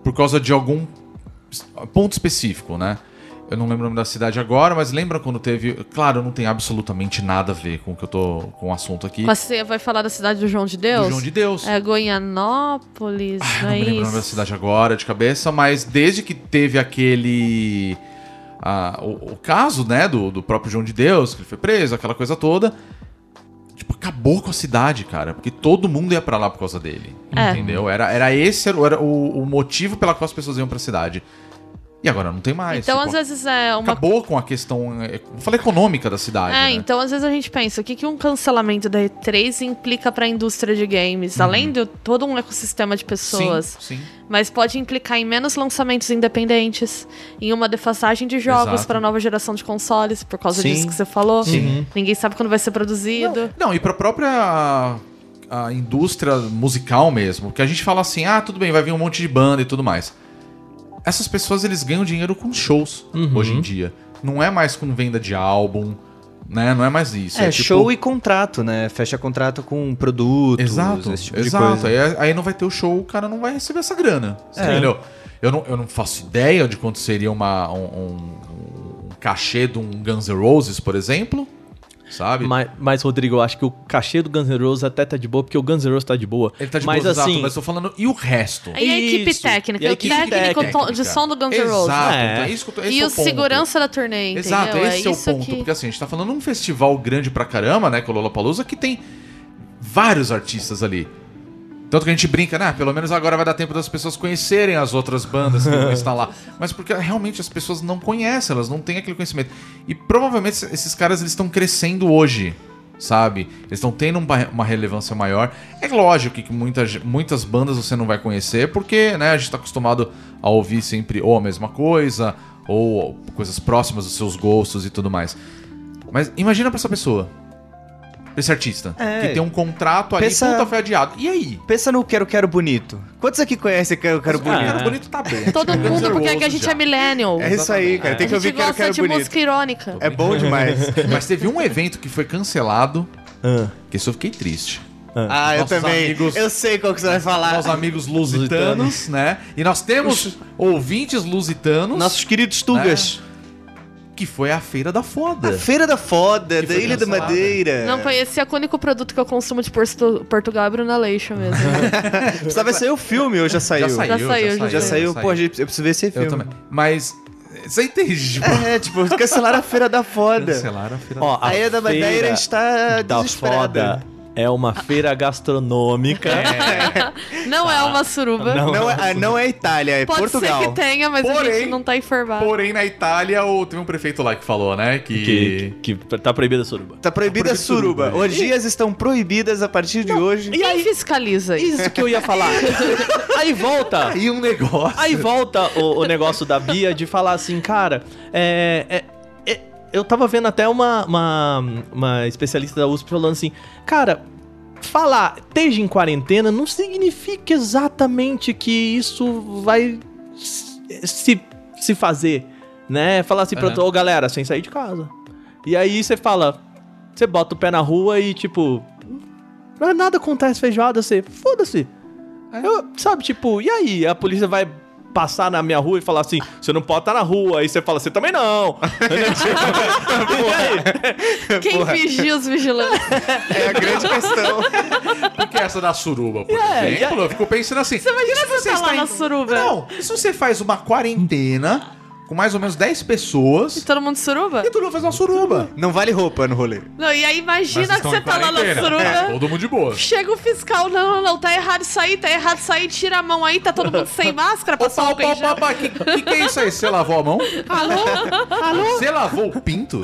por causa de algum ponto específico, né? Eu não lembro o nome da cidade agora, mas lembra quando teve. Claro, não tem absolutamente nada a ver com o que eu tô. com o assunto aqui. Você vai falar da cidade do João de Deus? do João de Deus. É Goianópolis, Eu não não é me lembro o nome da cidade agora de cabeça, mas desde que teve aquele. ah, o, o caso, né, do, do próprio João de Deus, que ele foi preso, aquela coisa toda. Tipo, acabou com a cidade, cara. Porque todo mundo ia pra lá por causa dele. É. Entendeu? Era, era esse era o, o motivo pela qual as pessoas iam pra cidade. E agora não tem mais. Então, Tipo, às vezes é uma Acabou com a questão, é, vou econômica da cidade. É, né? então às vezes a gente pensa, o que, que um cancelamento da E3 implica pra indústria de games? Além de todo um ecossistema de pessoas. Uhum. Sim, sim. Mas pode implicar em menos lançamentos independentes, em uma defasagem de jogos para nova geração de consoles, por causa Sim. disso que você falou. Sim. Ninguém sabe quando vai ser produzido. Não, e pra própria a indústria musical mesmo, que a gente fala assim, ah, tudo bem, vai vir um monte de banda e tudo mais. Essas pessoas, eles ganham dinheiro com shows, Uhum. hoje em dia. Não é mais com venda de álbum, né? Não é mais isso. É, tipo- show e contrato, né? Fecha contrato com produtos, Exato, esse tipo exato. de coisa. Aí, aí não vai ter o show, o cara não vai receber essa grana. É. Entendeu? Eu não, eu não faço ideia de quanto seria uma, um, um- um cachê de um Guns N' Roses, por exemplo. Sabe? Mas, mas, Rodrigo, eu acho que o cachê do Guns N' Roses até tá de boa, porque o Guns N' Roses tá de boa. Ele tá de mas boa, exato, assim, mas tô falando. E o resto? E a equipe técnica, E a o técnico técnica. de som do Guns N' Roses. Exato, É. então é isso que eu tô- esse E é o o ponto. segurança da turnê, entendeu? Exato, esse é, o isso ponto. que- Porque assim, a gente tá falando de um festival grande pra caramba, né? Com o Lollapalooza, que tem vários artistas ali. Tanto que a gente brinca, né? Pelo menos agora vai dar tempo das pessoas conhecerem as outras bandas que vão estar lá. Mas porque realmente as pessoas não conhecem, elas não têm aquele conhecimento. E provavelmente esses caras eles estão crescendo hoje, sabe? Eles estão tendo uma, relevância maior. É lógico que muitas, muitas bandas você não vai conhecer, porque né, a gente tá acostumado a ouvir sempre ou a mesma coisa, ou coisas próximas dos seus gostos e tudo mais. Mas imagina pra essa pessoa. Pra esse artista. É. Que tem um contrato ali, Pensa- puta, foi adiado. E aí? Pensa no Quero Quero Bonito. Quantos aqui conhecem Quero Quero O Bonito? cara bonito tá bom. Todo Guns mundo, porque aqui a gente já. é millennial. É isso aí, cara. Tem que a ouvir gente Quero gosta Quero de Bonito. música irônica. É bom demais. Mas teve um evento que foi cancelado, Ah. que isso eu fiquei triste. Ah, eu Nossos também. amigos- Eu sei qual que você vai falar. Nossos amigos lusitanos, né? E nós temos ouvintes lusitanos, Nossos queridos Tugas. Que foi a Feira da Foda. A Feira da Foda, da Ilha da. Madeira. Não conhecia, o único produto que eu consumo de Porto- Portugal é Brunaleixo mesmo. Precisava sair o filme ou já saiu? Já saiu, Já saiu, já Já saiu. Pô, eu preciso ver esse filme. Eu também. Mas, você entende? Tipo, É, tipo, cancelaram a Feira da Foda. cancelaram a Feira da Ó, A Ilha da Madeira feira está da desesperada. foda é uma feira gastronômica. Não é uma suruba. Não. Não é, não é Itália, é Pode Portugal. ser que tenha, mas a Porém- gente não tá informado. Porém, na Itália, o- teve um prefeito lá que falou, né? Que. Que, que tá proibida a suruba. Tá proibida a Tá proibido suruba. suruba. Orgias estão proibidas a partir de hoje. Quem fiscaliza isso? Isso que eu ia falar. Aí volta. E um negócio. Aí volta o, o negócio da Bia de falar assim, cara, é, é- é- eu tava vendo até uma, uma, uma especialista da USP falando assim, cara, falar esteja em quarentena não significa exatamente que isso vai se, se fazer, né? Falar assim, Aham. pra ô galera, sem sair de casa. E aí você fala, você bota o pé na rua e tipo, não é nada acontece feijoada, você, foda-se. Eu, sabe, tipo, e aí? A polícia vai passar na minha rua e falar assim, você não pode estar na rua. Aí você fala, você também não. Quem vigia os vigilantes? É a grande questão. Porque essa da suruba, por É, exemplo, eu fico pensando assim. Você imagina você tá lá na suruba? Não, e se você faz uma quarentena com mais ou menos 10 pessoas Todo mundo suruba? e todo mundo faz uma suruba? Não vale roupa no rolê. Não, e aí imagina que você tá lá na suruba. É, todo mundo de boa. Chega o fiscal, não, não, não, tá errado isso aí, tá errado isso aí, tira a mão aí, tá todo mundo sem máscara, passou Opa, álcool opa, opa, opa, que, que que é isso aí? Você lavou a mão? Alô? Alô? Você lavou o pinto?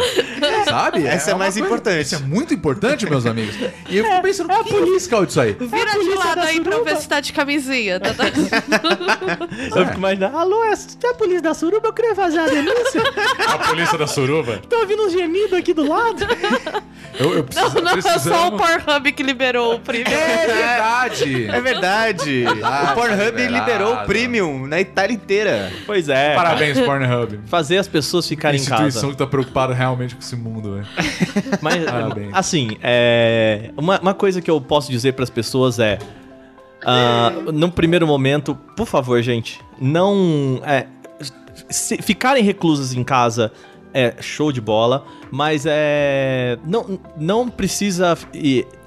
Sabe? Essa é uma mais importante. Isso é muito importante, meus amigos. E eu fico pensando, quem é o fiscal disso aí? Vira de lado aí pra eu ver se tá de camisinha. Tá, tá. Eu fico imaginando, alô, é é a polícia da suruba? Eu queria fazer a denúncia. A polícia da suruba? Tô ouvindo uns gemidos aqui do lado. Eu, eu preciso, Não, não, é só o Pornhub que liberou o primeiro. É verdade. É verdade. o Pornhub liberado. liberou o Premium na Itália inteira. Pois é. Parabéns, Pornhub. Fazer as pessoas ficarem em instituição casa. que tá preocupada realmente com esse mundo, velho. Mas, Parabéns. assim, é, uma, uma coisa que eu posso dizer pras pessoas é. ah, no primeiro momento, por favor, gente, não. é, se- ficarem reclusas em casa é show de bola, mas é não, não precisa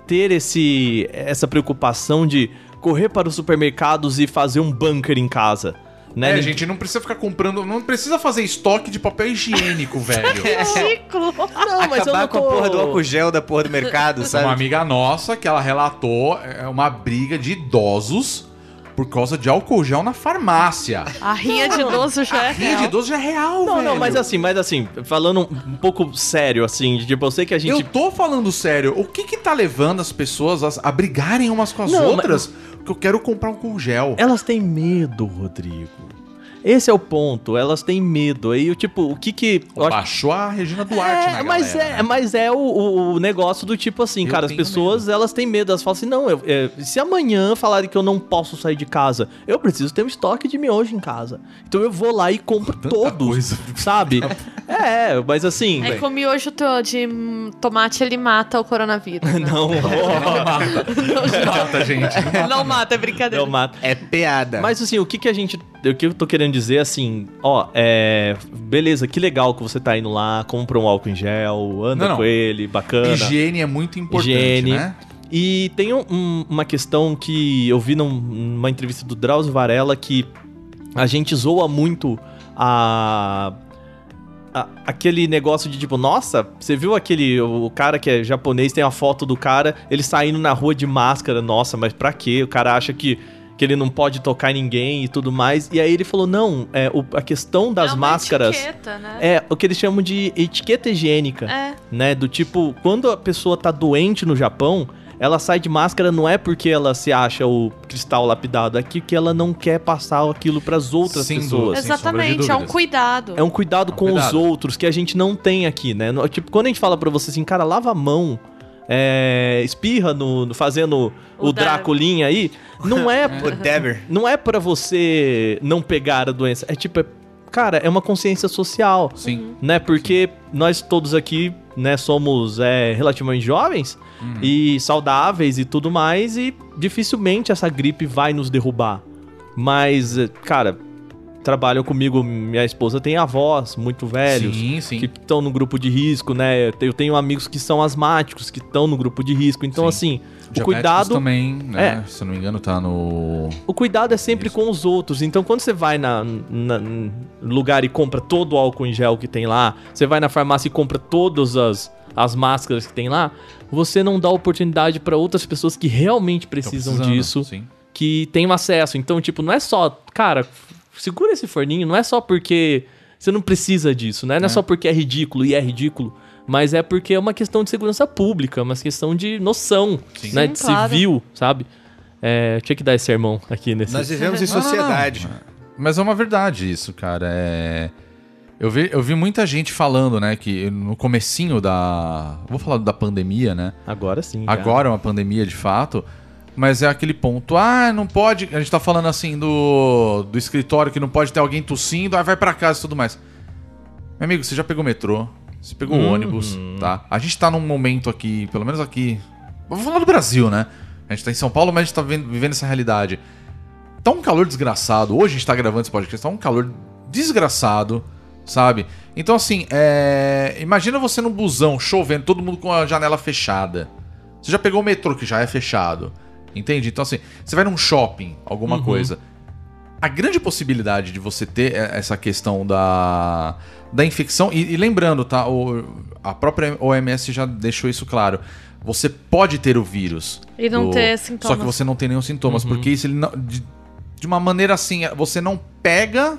ter esse essa preocupação de correr para os supermercados e fazer um bunker em casa. Né? É, Ninguém- gente, não precisa ficar comprando. Não precisa fazer estoque de papel higiênico, velho. Ridículo. Não, mas eu Acabar não com a tô- porra do álcool gel da porra do mercado, sabe? Uma amiga nossa que ela relatou é uma briga de idosos por causa de álcool gel na farmácia. A rinha de idoso já é Rinha de real. idoso já é real, Não, velho. não, mas assim, mas assim, falando um, pouco sério, assim, de tipo, eu sei que a gente. Eu tô falando sério. O que que tá levando as pessoas a, a brigarem umas com as Não, outras? Porque eu quero comprar um álcool gel. Elas têm medo, Rodrigo. Esse é o ponto, elas têm medo. Aí, tipo, o que que. acho- Baixou a Regina Duarte É, na mas galera, é, né? mas é o, o- negócio do tipo assim, Eu cara, as pessoas elas têm medo, elas falam assim, não, eu- é, se amanhã falarem que eu não posso sair de casa, eu preciso ter um estoque de miojo em casa. Então eu vou lá e compro todos, coisa. sabe? é, mas assim, É que o miojo de tomate ele mata o coronavírus. né? não, Mata, gente. Não mata, é brincadeira. não mata. É piada. Mas assim, o que que a gente. O que eu tô querendo dizer assim, ó, é. Beleza, que legal que você tá indo lá, compra um álcool em gel, anda Não, não. com ele, bacana. Higiene é muito importante, Higiene. né? E tem um- um- uma questão que eu vi num- numa entrevista do Drauzio Varela que a gente zoa muito a. a- aquele negócio de tipo, nossa, você viu aquele. O cara que é japonês tem a foto do cara, ele saindo na rua de máscara, nossa, mas pra quê? O cara acha que, que ele não pode tocar em ninguém e tudo mais. E aí ele falou: não, é, o- a questão das é uma máscaras. etiqueta, né? É o que eles chamam de etiqueta higiênica É. né? Do tipo, quando a pessoa tá doente no Japão, ela sai de máscara não é porque ela se acha o cristal lapidado, é que ela não quer passar aquilo pras outras Sem pessoas. Exatamente, é um cuidado. É um cuidado É um com os cuidado. outros que a gente não tem aqui, né? No- Tipo, quando a gente fala pra você assim, cara, lava a mão, é, espirra no, no- fazendo o, O aí, não é, não é para você não pegar a doença, é tipo, é- cara, é uma consciência social Sim. né? Porque nós todos aqui, né, somos é, relativamente jovens Uhum. e saudáveis e tudo mais, e dificilmente essa gripe vai nos derrubar. Mas, eh, cara, trabalham comigo, minha esposa tem avós muito velhos. Sim, sim. Que estão no grupo de risco, né? Eu tenho amigos que são asmáticos, que estão no grupo de risco. Então, Sim. assim, o cuidado também, né? É. Se eu não me engano, tá no. o cuidado é sempre Isso. com os outros. Então, quando você vai na, na- no lugar e compra todo o álcool em gel que tem lá, você vai na farmácia e compra todas as, as máscaras que tem lá, você não dá oportunidade para outras pessoas que realmente precisam disso, Sim. que tenham acesso. Então, tipo, não é só, cara, segura esse forninho, não é só porque você não precisa disso, né? Não é, só porque é ridículo e é ridículo. Mas é porque é uma questão de segurança pública, uma questão de noção, Sim. né? Sim, de claro. civil, sabe? É, tinha que dar esse sermão aqui nesse. Nós vivemos em Não, não, não. sociedade. Mas é uma verdade isso, cara. É... Eu, vi, eu vi muita gente falando, né, que no comecinho da... Vou falar da pandemia, né? Agora sim. Agora é uma pandemia de fato, mas é aquele ponto, ah, não pode... A gente tá falando assim do, do escritório que não pode ter alguém tossindo, aí vai pra casa e tudo mais. Meu amigo, você já pegou o metrô, você pegou o Uhum. ônibus, tá? A gente tá num momento aqui, pelo menos aqui... Vou falar do Brasil, né? A gente tá em São Paulo, mas a gente tá vendo- vivendo essa realidade. Tá um calor desgraçado. Hoje a gente tá gravando esse podcast, tá um calor desgraçado, sabe? Então, assim, é... imagina você no busão, chovendo, todo mundo com a janela fechada. Você já pegou o metrô, que já é fechado. Entende? Então, assim, você vai num shopping, alguma coisa. A grande possibilidade de você ter é, essa questão da, da infecção. E, e lembrando, tá? O, a própria OMS já deixou isso claro. Você pode ter o vírus. E não ter sintomas. Só que você não tem nenhum sintomas. Porque isso ele não. De, de uma maneira assim, você não pega,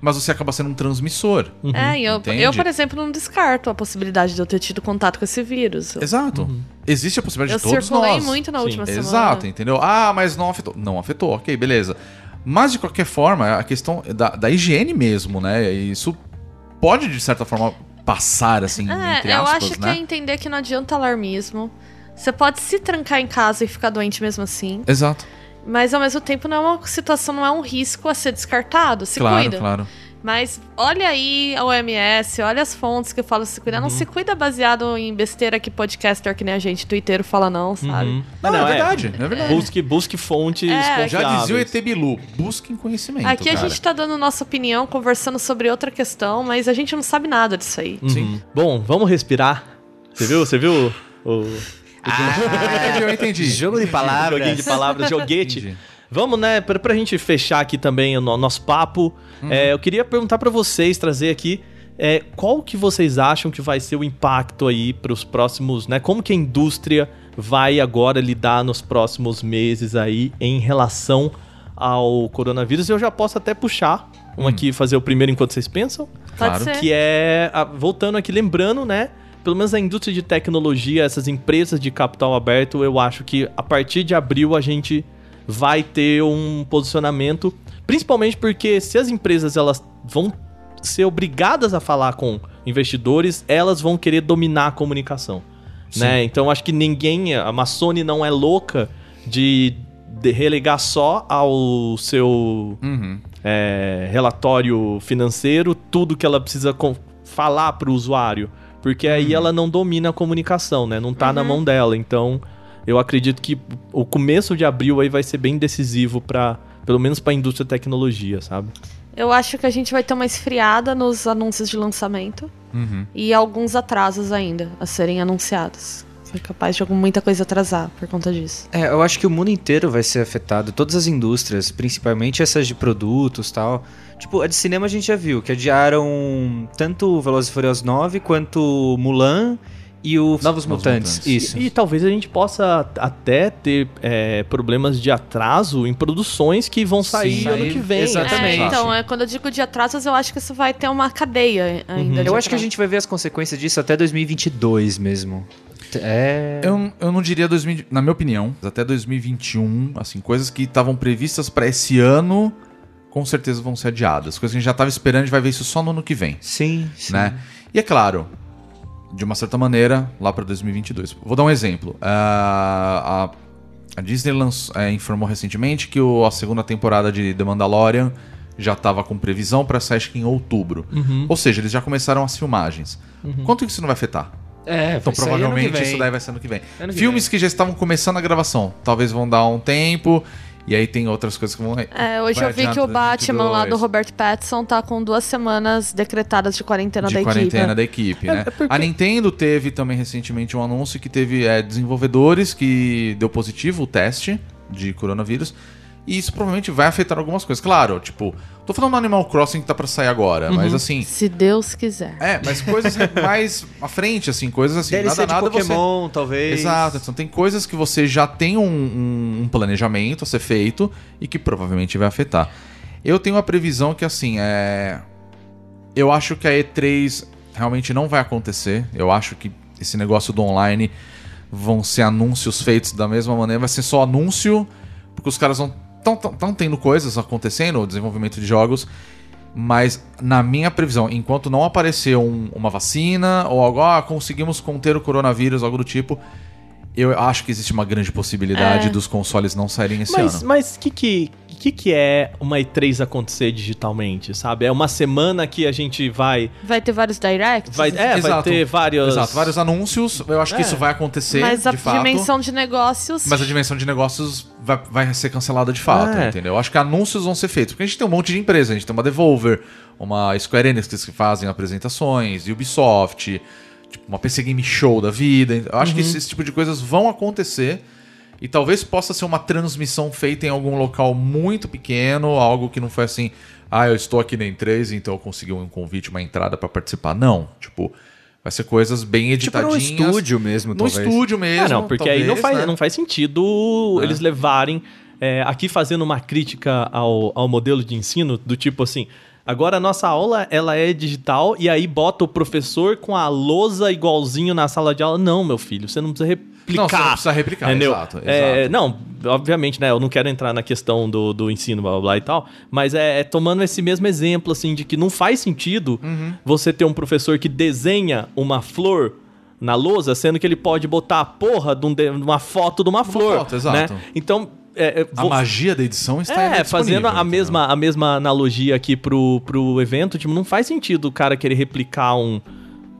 mas você acaba sendo um transmissor. É, e eu, Entende? eu, por exemplo, não descarto a possibilidade de eu ter tido contato com esse vírus. Eu, Exato. Existe a possibilidade eu de todos circulei nós. muito na Sim, última semana. Exato, entendeu? Ah, mas não afetou. Não afetou, ok, beleza. Mas de qualquer forma, a questão da, da higiene mesmo, né? Isso pode, de certa forma, passar, assim, É, entre eu aspas, acho que né? é entender que não adianta alarmismo. Você pode se trancar em casa e ficar doente mesmo assim. Exato. Mas ao mesmo tempo não é uma situação, não é um risco a ser descartado. Se claro, cuida. claro. Mas olha aí a OMS, olha as fontes que falam se cuidar. Não se cuida baseado em besteira que podcaster que nem a gente, twitteiro, fala não, sabe? Uhum. Não, é verdade, é verdade. Busque, busque fontes É. Já dizia o ET Bilu, busquem conhecimento, Aqui a cara. gente tá dando nossa opinião, conversando sobre outra questão, mas a gente não sabe nada disso aí. Uhum. Sim. Bom, vamos respirar. Você viu? Você viu o, o Eu entendi. Jogo de palavras. joguinho de palavras, joguete? Entendi. Vamos, né, pra, pra gente fechar aqui também o no- nosso papo, é, eu queria perguntar pra vocês, trazer aqui, é, qual que vocês acham que vai ser o impacto aí pros próximos, né, como que a indústria vai agora lidar nos próximos meses aí em relação ao coronavírus? Eu já posso até puxar um aqui, fazer o primeiro enquanto vocês pensam, Pode Claro. ser. que é, a- voltando aqui, lembrando, né, pelo menos a indústria de tecnologia, essas empresas de capital aberto, eu acho que a partir de abril a gente vai ter um posicionamento, principalmente porque se as empresas elas vão ser obrigadas a falar com investidores, elas vão querer dominar a comunicação, né? Então acho que ninguém, a Massone não é louca de, de relegar só ao seu Uhum. é, relatório financeiro, tudo que ela precisa falar para o usuário. Porque aí ela não domina a comunicação, né? Não tá na mão dela. Então, eu acredito que o começo de abril aí vai ser bem decisivo para pelo menos para a indústria da tecnologia, sabe? Eu acho que a gente vai ter uma esfriada nos anúncios de lançamento Uhum. e alguns atrasos ainda a serem anunciados. É capaz de algum- muita coisa atrasar por conta disso. É, eu acho que o mundo inteiro vai ser afetado, todas as indústrias, principalmente essas de produtos tal. Tipo, a de cinema a gente já viu, que adiaram tanto Velozes e Furiosos 9 quanto Mulan e o Novos Mutantes. Mutantes. Isso. E, e talvez a gente possa até ter é, problemas de atraso em produções que vão sair Sim, ano sair- que vem. exatamente. É, então, é, quando eu digo de atrasos, eu acho que isso vai ter uma cadeia ainda. de Eu acho que a gente vai ver as consequências disso até 2022 mesmo. É. Eu, eu não diria 2000, na minha opinião, até 2021, assim, coisas que estavam previstas pra esse ano, com certeza vão ser adiadas. Coisas que a gente já tava esperando, a gente vai ver isso só no ano que vem, Sim, sim. né? E é claro, de uma certa maneira, lá pra 2022. Vou dar um exemplo. Ah, a, a Disney lanç- eh, informou recentemente que o- a segunda temporada de The Mandalorian já estava com previsão pra sair em outubro. Ou seja, eles já começaram as filmagens. Quanto que isso não vai afetar? É, Então provavelmente vem. isso daí vai ser ano que vem. Ano que Filmes que já estavam começando a gravação, talvez vão dar um tempo, e aí tem outras coisas que vão. É, hoje vai eu vi que o Batman lá do 2022. Robert Pattinson tá com duas semanas decretadas de quarentena de da quarentena equipe. da equipe, É, né? é porque- A Nintendo teve também recentemente um anúncio que teve é, desenvolvedores que deu positivo o teste de coronavírus. E isso provavelmente vai afetar algumas coisas. Claro, tipo, tô falando do Animal Crossing que tá pra sair agora, mas Uhum. assim. Se Deus quiser. É, mas coisas mais à frente, assim, coisas assim. DLC nada, de nada você- Pokémon, talvez. Exato, então tem coisas que você já tem um, um- um planejamento a ser feito e que provavelmente vai afetar. Eu tenho uma previsão que, assim, é. Eu acho que a E3 realmente não vai acontecer. Eu acho que esse negócio do online vão ser anúncios feitos da mesma maneira. Vai ser só anúncio, porque os caras vão. Estão tendo coisas acontecendo, desenvolvimento de jogos. Mas, na minha previsão, enquanto não aparecer um- uma vacina ou algo, ah, conseguimos conter o coronavírus, algo do tipo, eu acho que existe uma grande possibilidade É. dos consoles não saírem esse Mas, ano. mas que que, que que é uma E3 acontecer digitalmente, sabe? É uma semana que a gente vai... Vai ter vários directs? vai é, vai Exato. ter vários... Exato, vários anúncios. Eu acho que É. isso vai acontecer, Mas a de fato. dimensão de negócios. Mas a dimensão de negócios vai, vai ser cancelada de fato, É. entendeu? Eu acho que anúncios vão ser feitos. Porque a gente tem um monte de empresa. A gente tem uma Devolver, uma Square Enix que fazem apresentações, Ubisoft, tipo, uma PC Game Show da vida. Eu acho que Uhum. esse, esse tipo de coisas vão acontecer. E talvez possa ser uma transmissão feita em algum local muito pequeno, algo que não foi assim, ah, eu estou aqui na E3, então eu consegui um convite, uma entrada pra participar. Não, tipo, vai ser coisas bem Tipo editadinhas. estúdio mesmo, No talvez. estúdio mesmo. Ah, não, porque aí não talvez, faz, né? não faz sentido É. eles levarem. é, aqui fazendo uma crítica ao, ao modelo de ensino, do tipo assim. Agora a nossa aula ela é digital e aí bota o professor com a lousa igualzinho na sala de aula. Não, meu filho, você não precisa replicar. Não, você não precisa replicar, entendeu? exato, É, exato. não, obviamente, né? Eu não quero entrar na questão do, do ensino, blá, blá, blá e tal, mas é, é tomando esse mesmo exemplo, assim, de que não faz sentido Uhum. você ter um professor que desenha uma flor na lousa, sendo que ele pode botar a porra de, um uma foto de uma, flor. foto, exato. Né? Então, é, é, A vou- magia da edição está é, fazendo a mesma, a mesma analogia aqui pro, pro evento, tipo, não faz sentido o cara querer replicar um,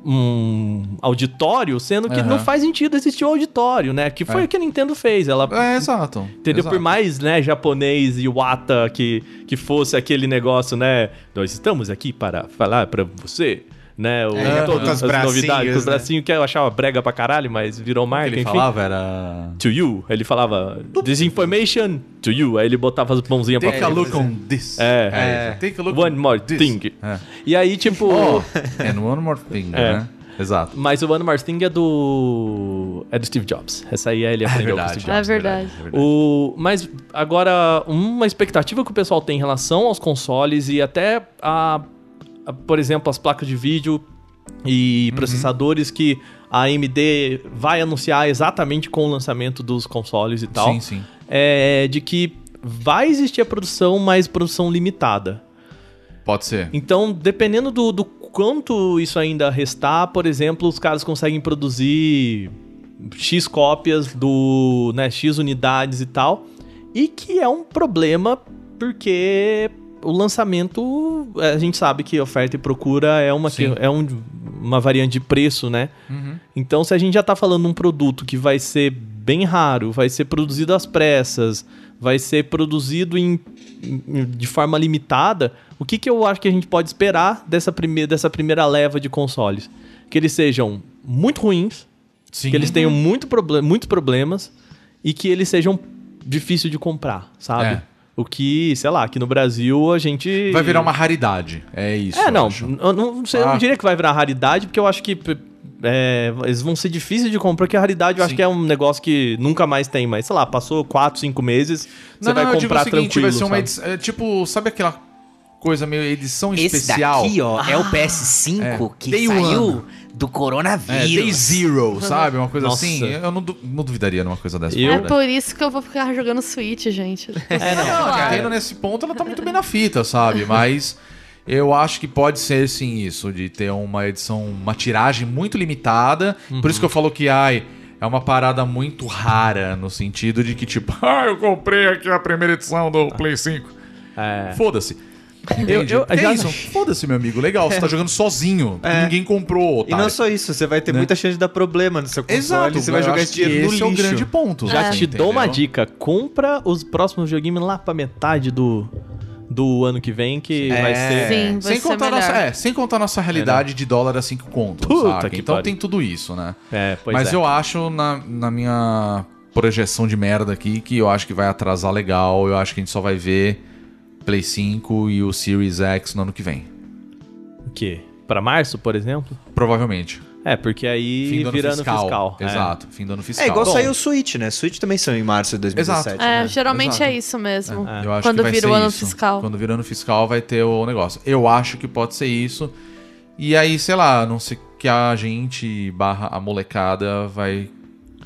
um auditório, sendo que Aham. não faz sentido existir o auditório, né? Que foi É. o que a Nintendo fez. Ela É, exato. Entendeu? exato. Por mais, né, japonês e wata que, que fosse aquele negócio, né? Nós estamos aqui para falar pra você, né? O, É, todas com os as novidades, com os né? bracinhos que eu achava brega pra caralho, mas virou marca, ele enfim. falava era... To you. Ele falava disinformation to you. Aí ele botava as mãozinhas pra Take a frente. look on this. É. É, Take a look One on more this. thing. É. E aí, tipo. Oh, and one more thing, É. né? Exato. Mas o One More Thing é do. É do Steve Jobs. Essa aí ele aprendeu com o Steve É Jobs. verdade. O, mas agora, uma expectativa que o pessoal tem em relação aos consoles e até a, por exemplo, as placas de vídeo e Uhum. processadores que a AMD vai anunciar exatamente com o lançamento dos consoles e tal, Sim, sim. é de que vai existir a produção, mas produção limitada. Pode ser. Então, dependendo do, do quanto isso ainda restar, por exemplo, os caras conseguem produzir X cópias do, né, X unidades e tal, e que é um problema porque o lançamento, a gente sabe que oferta e procura é uma, Sim. é um- uma variante de preço, né? Então, se a gente já tá falando de um produto que vai ser bem raro, vai ser produzido às pressas, vai ser produzido em, em- de forma limitada, o que, que eu acho que a gente pode esperar dessa, prime dessa primeira leva de consoles? Que eles sejam muito ruins, Sim. que eles tenham muito proble muitos problemas e que eles sejam difíceis de comprar, sabe? É. O que, sei lá, aqui no Brasil a gente. Vai virar uma raridade. É isso. É, eu não. acho. Eu não, sei, eu Ah. não diria que vai virar raridade, porque eu acho que é, eles vão ser difíceis de comprar, porque a raridade eu acho Sim. que é um negócio que nunca mais tem, mas sei lá, passou 4, 5 meses, você Não, vai não, eu digo comprar o seguinte, tranquilo. vai ser uma edição, é, tipo, sabe aquela coisa meio edição Esse especial? daqui, ó, é o PS5 É. que Day saiu one. do É, coronavírus. Day Zero, sabe? Uma coisa Nossa. assim. Eu não, du- não duvidaria numa coisa dessa. Eu- É por isso que eu vou ficar jogando Switch, gente. É, não, Não, a. Nintendo nesse ponto ela tá muito bem na fita, sabe? Mas eu acho que pode ser sim isso, de ter uma edição, uma tiragem muito limitada. Por isso que eu falo que, ai, é uma parada muito rara, no sentido de que, tipo, ah, eu comprei aqui a primeira edição do Play 5. É. Foda-se. Eu- eu- já- isso? Foda-se, meu amigo. Legal, você tá jogando sozinho. É. Ninguém comprou, E otário. não só isso, você vai ter Né? muita chance de dar problema no seu console. Exato, você vai jogar esse dinheiro no esse lixo. é o grande ponto. Já te dou uma entendeu? dica: compra os próximos joguinhos lá pra metade do, do ano que vem, que É. vai ser. Sim, vai Sem ser contar, melhor. nossa, é, sem contar nossa realidade de dólar a 5 contos, Puta Então pariu. tem tudo isso, né? É, pois Mas é. eu acho, na, na minha projeção de merda aqui, que eu acho que vai atrasar legal. Eu acho que a gente só vai ver Play 5 e o Series X no ano que vem. O quê? Pra março, por exemplo? Provavelmente. É, porque aí Fim do ano virando fiscal. fiscal. é. Exato, fim do ano fiscal. É igual Bom, saiu o Switch, né? Switch também saiu em março de 2017. Exato. É, né? geralmente Exato. é isso mesmo. Eu acho Quando que vai vira ser o ano isso. fiscal. Quando vira ano fiscal vai ter o negócio. Eu acho que pode ser isso. E aí, sei lá, não sei que a gente barra a molecada vai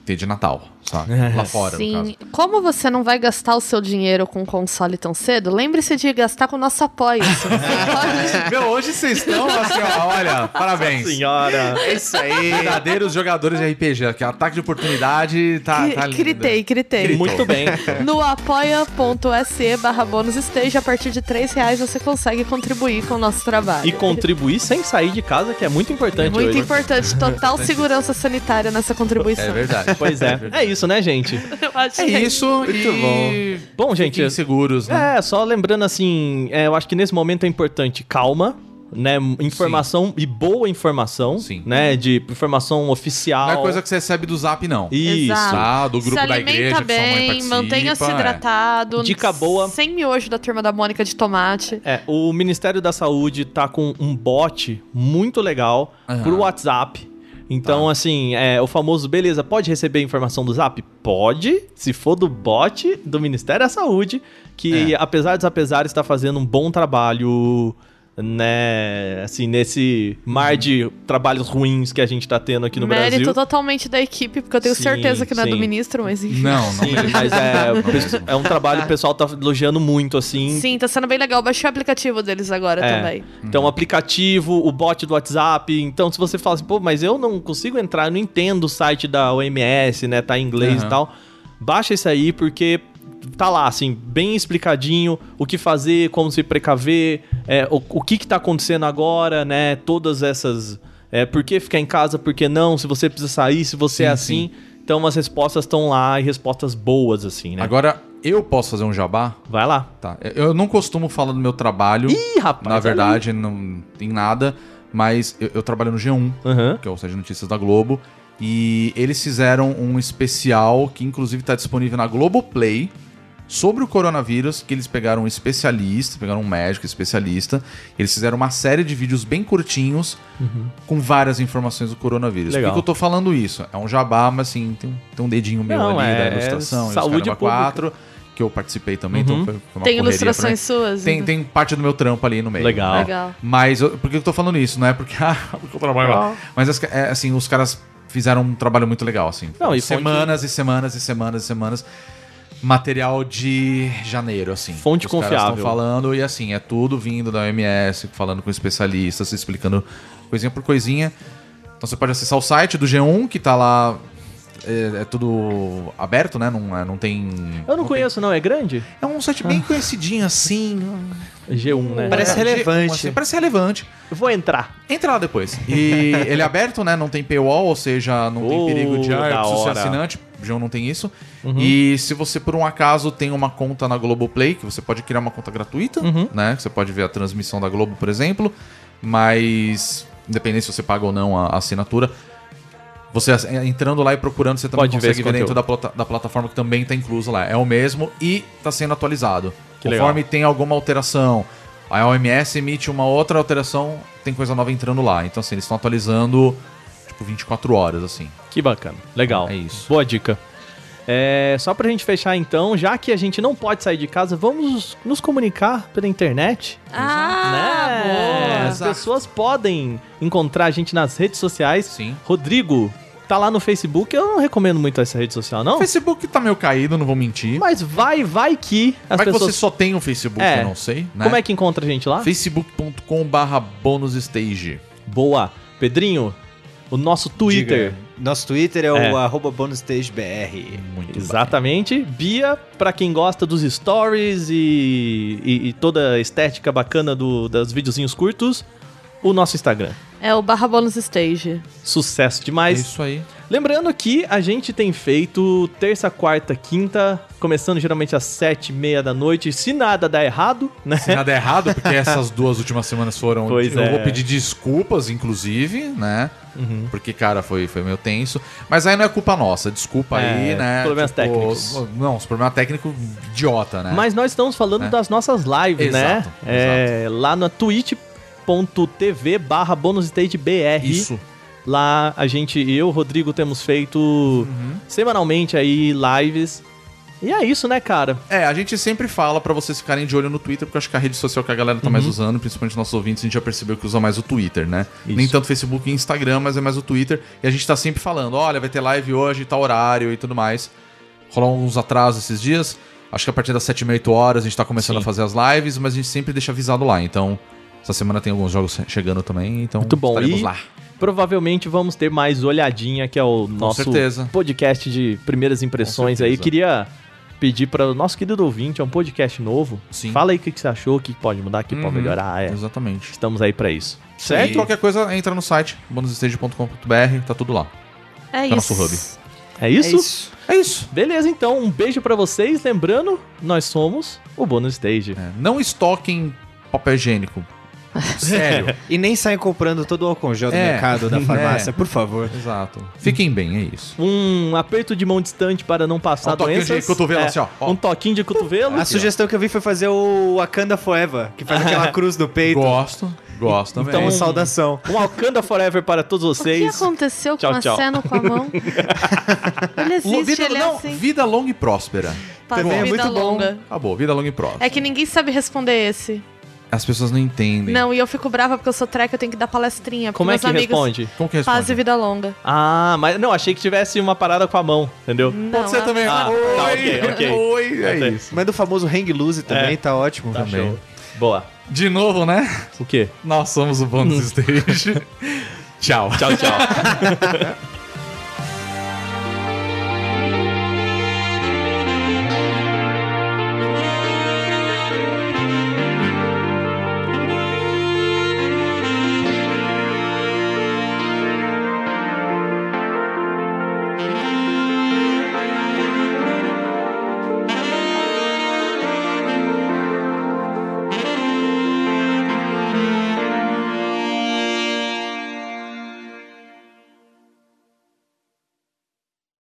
ter de Natal, sabe? Lá fora, no caso. Sim. Como você não vai gastar o seu dinheiro com console tão cedo, lembre-se de gastar com o nosso apoio. Você pode- Meu, hoje vocês estão assim, ó, olha, parabéns. Senhora! É isso aí. Verdadeiros jogadores de RPG, que ataque de oportunidade tá, Cri- tá lindo. Critei, critei. Muito bem. No apoia.se barra bônus stage, a partir de 3 reais você consegue contribuir com o nosso trabalho. E contribuir sem sair de casa, que é muito importante Muito hoje. importante, total segurança sanitária nessa contribuição. É verdade. Pois é. É isso, né, gente? Eu acho É que isso e... Bom, gente, Fiquem seguros, né? É, só lembrando assim, é, eu acho que nesse momento é importante calma, né? Informação e boa informação, Sim. né? De informação oficial. Não é coisa que você recebe do zap, não. Isso. Tá? Do grupo se da igreja que sua mãe bem, mantenha-se é. hidratado. Dica boa. Sem miojo da turma da Mônica de tomate. É, o Ministério da Saúde tá com um bot muito legal Aham. pro WhatsApp. Então, Tá. assim, é, o famoso, beleza, pode receber informação do Zap? Pode, se for do bot do Ministério da Saúde, que É. apesar dos apesares está fazendo um bom trabalho, né, assim, nesse mar de trabalhos ruins que a gente tá tendo aqui no Mérito Brasil. totalmente da equipe, porque eu tenho Sim, certeza que não é do sim. ministro, mas enfim. Não, não Sim, mesmo. mas é, pesso- é um trabalho que o pessoal tá elogiando muito, assim. Sim, tá sendo bem legal. Baixei o aplicativo deles agora É. também. Então, o aplicativo, o bot do WhatsApp. Então, se você fala assim, pô, mas eu não consigo entrar, eu não entendo o site da OMS, né? Tá em inglês Aham. e tal. Baixa isso aí, porque tá lá, assim, bem explicadinho o que fazer, como se precaver, é, o, o que que tá acontecendo agora, né? Todas essas. É, por que ficar em casa, por que não? Se você precisa sair, se você é Sim, assim. Então as respostas estão lá e respostas boas, assim, né? Agora, eu posso fazer um jabá? Vai lá. Tá. Eu não costumo falar do meu trabalho. Ih, rapaz. Na verdade, não tem nada. Mas eu, eu trabalho no G1, Aham. que é o site de notícias da Globo. E eles fizeram um especial que, inclusive, está disponível na Globoplay sobre o coronavírus. Que eles pegaram um especialista, pegaram um médico especialista. Eles fizeram uma série de vídeos bem curtinhos com várias informações do coronavírus. Legal. Por que, que eu tô falando isso? É um jabá, mas assim, tem um, tem um dedinho meu Não, ali é da ilustração. e os saúde quatro, que eu participei também, Uhum. então foi, foi uma Tem ilustrações suas? Tem, então? tem parte do meu trampo ali no meio. Legal. Legal. Mas eu- por que eu tô falando isso? Não é porque, ah, porque eu trabalho lá. Mas as- é, assim, os caras fizeram um trabalho muito legal, assim. Não, e fonte- semanas e semanas e semanas e semanas. Material de janeiro, assim. Fonte Os confiável. estão falando, e assim, é tudo vindo da OMS, falando com especialistas, explicando coisinha por coisinha. Então você pode acessar o site do G1, que tá lá. É, é tudo aberto, né? Não, é- não tem. Eu não tem- conheço, não. É grande? É um site bem conhecidinho, assim. G1, né? Parece É, relevante. assim, parece relevante. Eu Vou entrar. Entra lá depois. E ele é aberto, né? Não tem paywall, ou seja, não tem Oh, perigo de ah, eu preciso ser. Uhum. assinante. O João não tem isso. E se você, por um acaso, tem uma conta na Globoplay, que você pode criar uma conta gratuita, Uhum. né? Que você pode ver a transmissão da Globo, por exemplo. Mas, independente se você paga ou não a assinatura, você ass- entrando lá e procurando, você também Pode ver consegue esse ver, dentro da, da plataforma que também está incluso lá. É o mesmo e está sendo atualizado. Que Conforme tem alguma alteração, a OMS emite uma outra alteração, tem coisa nova entrando lá. Então, assim, eles estão atualizando, tipo, 24 horas, assim. Que bacana. Legal. É isso. Boa dica. É, só pra gente fechar então, já que a gente não pode sair de casa, vamos nos comunicar pela internet. Ah, né? boa. As pessoas podem encontrar a gente nas redes sociais. Sim. Rodrigo, tá lá no Facebook. Eu não recomendo muito essa rede social, não. O Facebook tá meio caído, não vou mentir. Mas vai, vai que as Vai que pessoas... você só tem o Facebook, É. eu não sei, né? Como é que encontra a gente lá? facebook.com barra bonusstage. Boa. Pedrinho, o nosso Twitter. Diga. Nosso Twitter é o É. arroba bonusstagebr. Muito Exatamente. Bia, pra quem gosta dos stories e, e- e toda a estética bacana do, dos videozinhos curtos, o nosso Instagram. É o barra bônus stage. Sucesso É demais. isso aí. Lembrando que a gente tem feito terça, quarta, quinta, começando geralmente às sete e meia da noite, se nada der errado, né? Se nada é errado, porque essas duas últimas semanas foram. Pois eu é. vou pedir desculpas, inclusive, né? Uhum. Porque, cara, foi, foi meio tenso. Mas aí não é culpa nossa, desculpa É, aí, né? problemas técnicos. Não, os problemas técnicos idiota, né? Mas nós estamos falando Né? das nossas lives, né? Exato, É, lá na twitch.tv barra. Isso. Lá a gente, eu, o Rodrigo, temos feito Uhum. semanalmente aí lives. E é isso, né, cara? É, a gente sempre fala pra vocês ficarem de olho no Twitter, porque eu acho que a rede social que a galera tá mais usando, principalmente nossos ouvintes, a gente já percebeu que usa mais o Twitter, né? Isso. Nem tanto Facebook e Instagram, mas é mais o Twitter. E a gente tá sempre falando, olha, vai ter live hoje, tal horário e tudo mais. Rolou uns atrasos esses dias. Acho que a partir das 7 e meia, 8 horas a gente tá começando Sim. a fazer as lives, mas a gente sempre deixa avisado lá. Então, essa semana tem alguns jogos chegando também, então Muito bom. estaremos E lá. Provavelmente vamos ter mais olhadinha, que é o nosso certeza. podcast de primeiras impressões aí. Queria pedir para o nosso querido ouvinte, é um podcast novo. Sim. Fala aí o que, que você achou, o que pode mudar, o que pode Uhum. melhorar. É. Exatamente. Estamos aí para isso. E Certo? qualquer coisa, entra no site, bonusstage.com.br, tá tudo lá. É Tá isso. nosso hub. É isso? É isso. É isso. Beleza, então. Um beijo pra vocês. Lembrando, nós somos o Bônus Stage. É, não estoquem papel higiênico. Sério. E nem saem comprando todo o álcool gel do É. mercado, da farmácia, É. por favor. Exato. Fiquem bem, é isso. Um aperto de mão distante para não passar Um toquinho doenças. de cotovelo, assim, ó. Ó. Um toquinho de cotovelo. A sugestão que eu vi foi fazer o Wakanda Forever, que faz aquela cruz no peito. Gosto. Gosto também. Então, saudação. Um Alcanda Forever para todos O que vocês. aconteceu Tchau, com a cena com a mão? ele existe, vida, ele é não, assim. vida longa e próspera. Passa também é vida muito bom. longa. Acabou, vida longa e próspera. É que ninguém sabe responder esse. As pessoas não entendem. Não, e eu fico brava porque eu sou track, eu tenho que dar palestrinha. Como é que amigos responde? Como que responde? Paz e vida longa. Ah, mas não, achei que tivesse uma parada com a mão, entendeu? Não, Pode ser também. Ah, Oi, tá, ok, ok. Oi, é Ok. isso. Manda o famoso hang loose também, É. tá ótimo. Tá Também. show. Boa. De novo, né? O quê? Nós somos o Bônus Stage. Tchau. Tchau, tchau.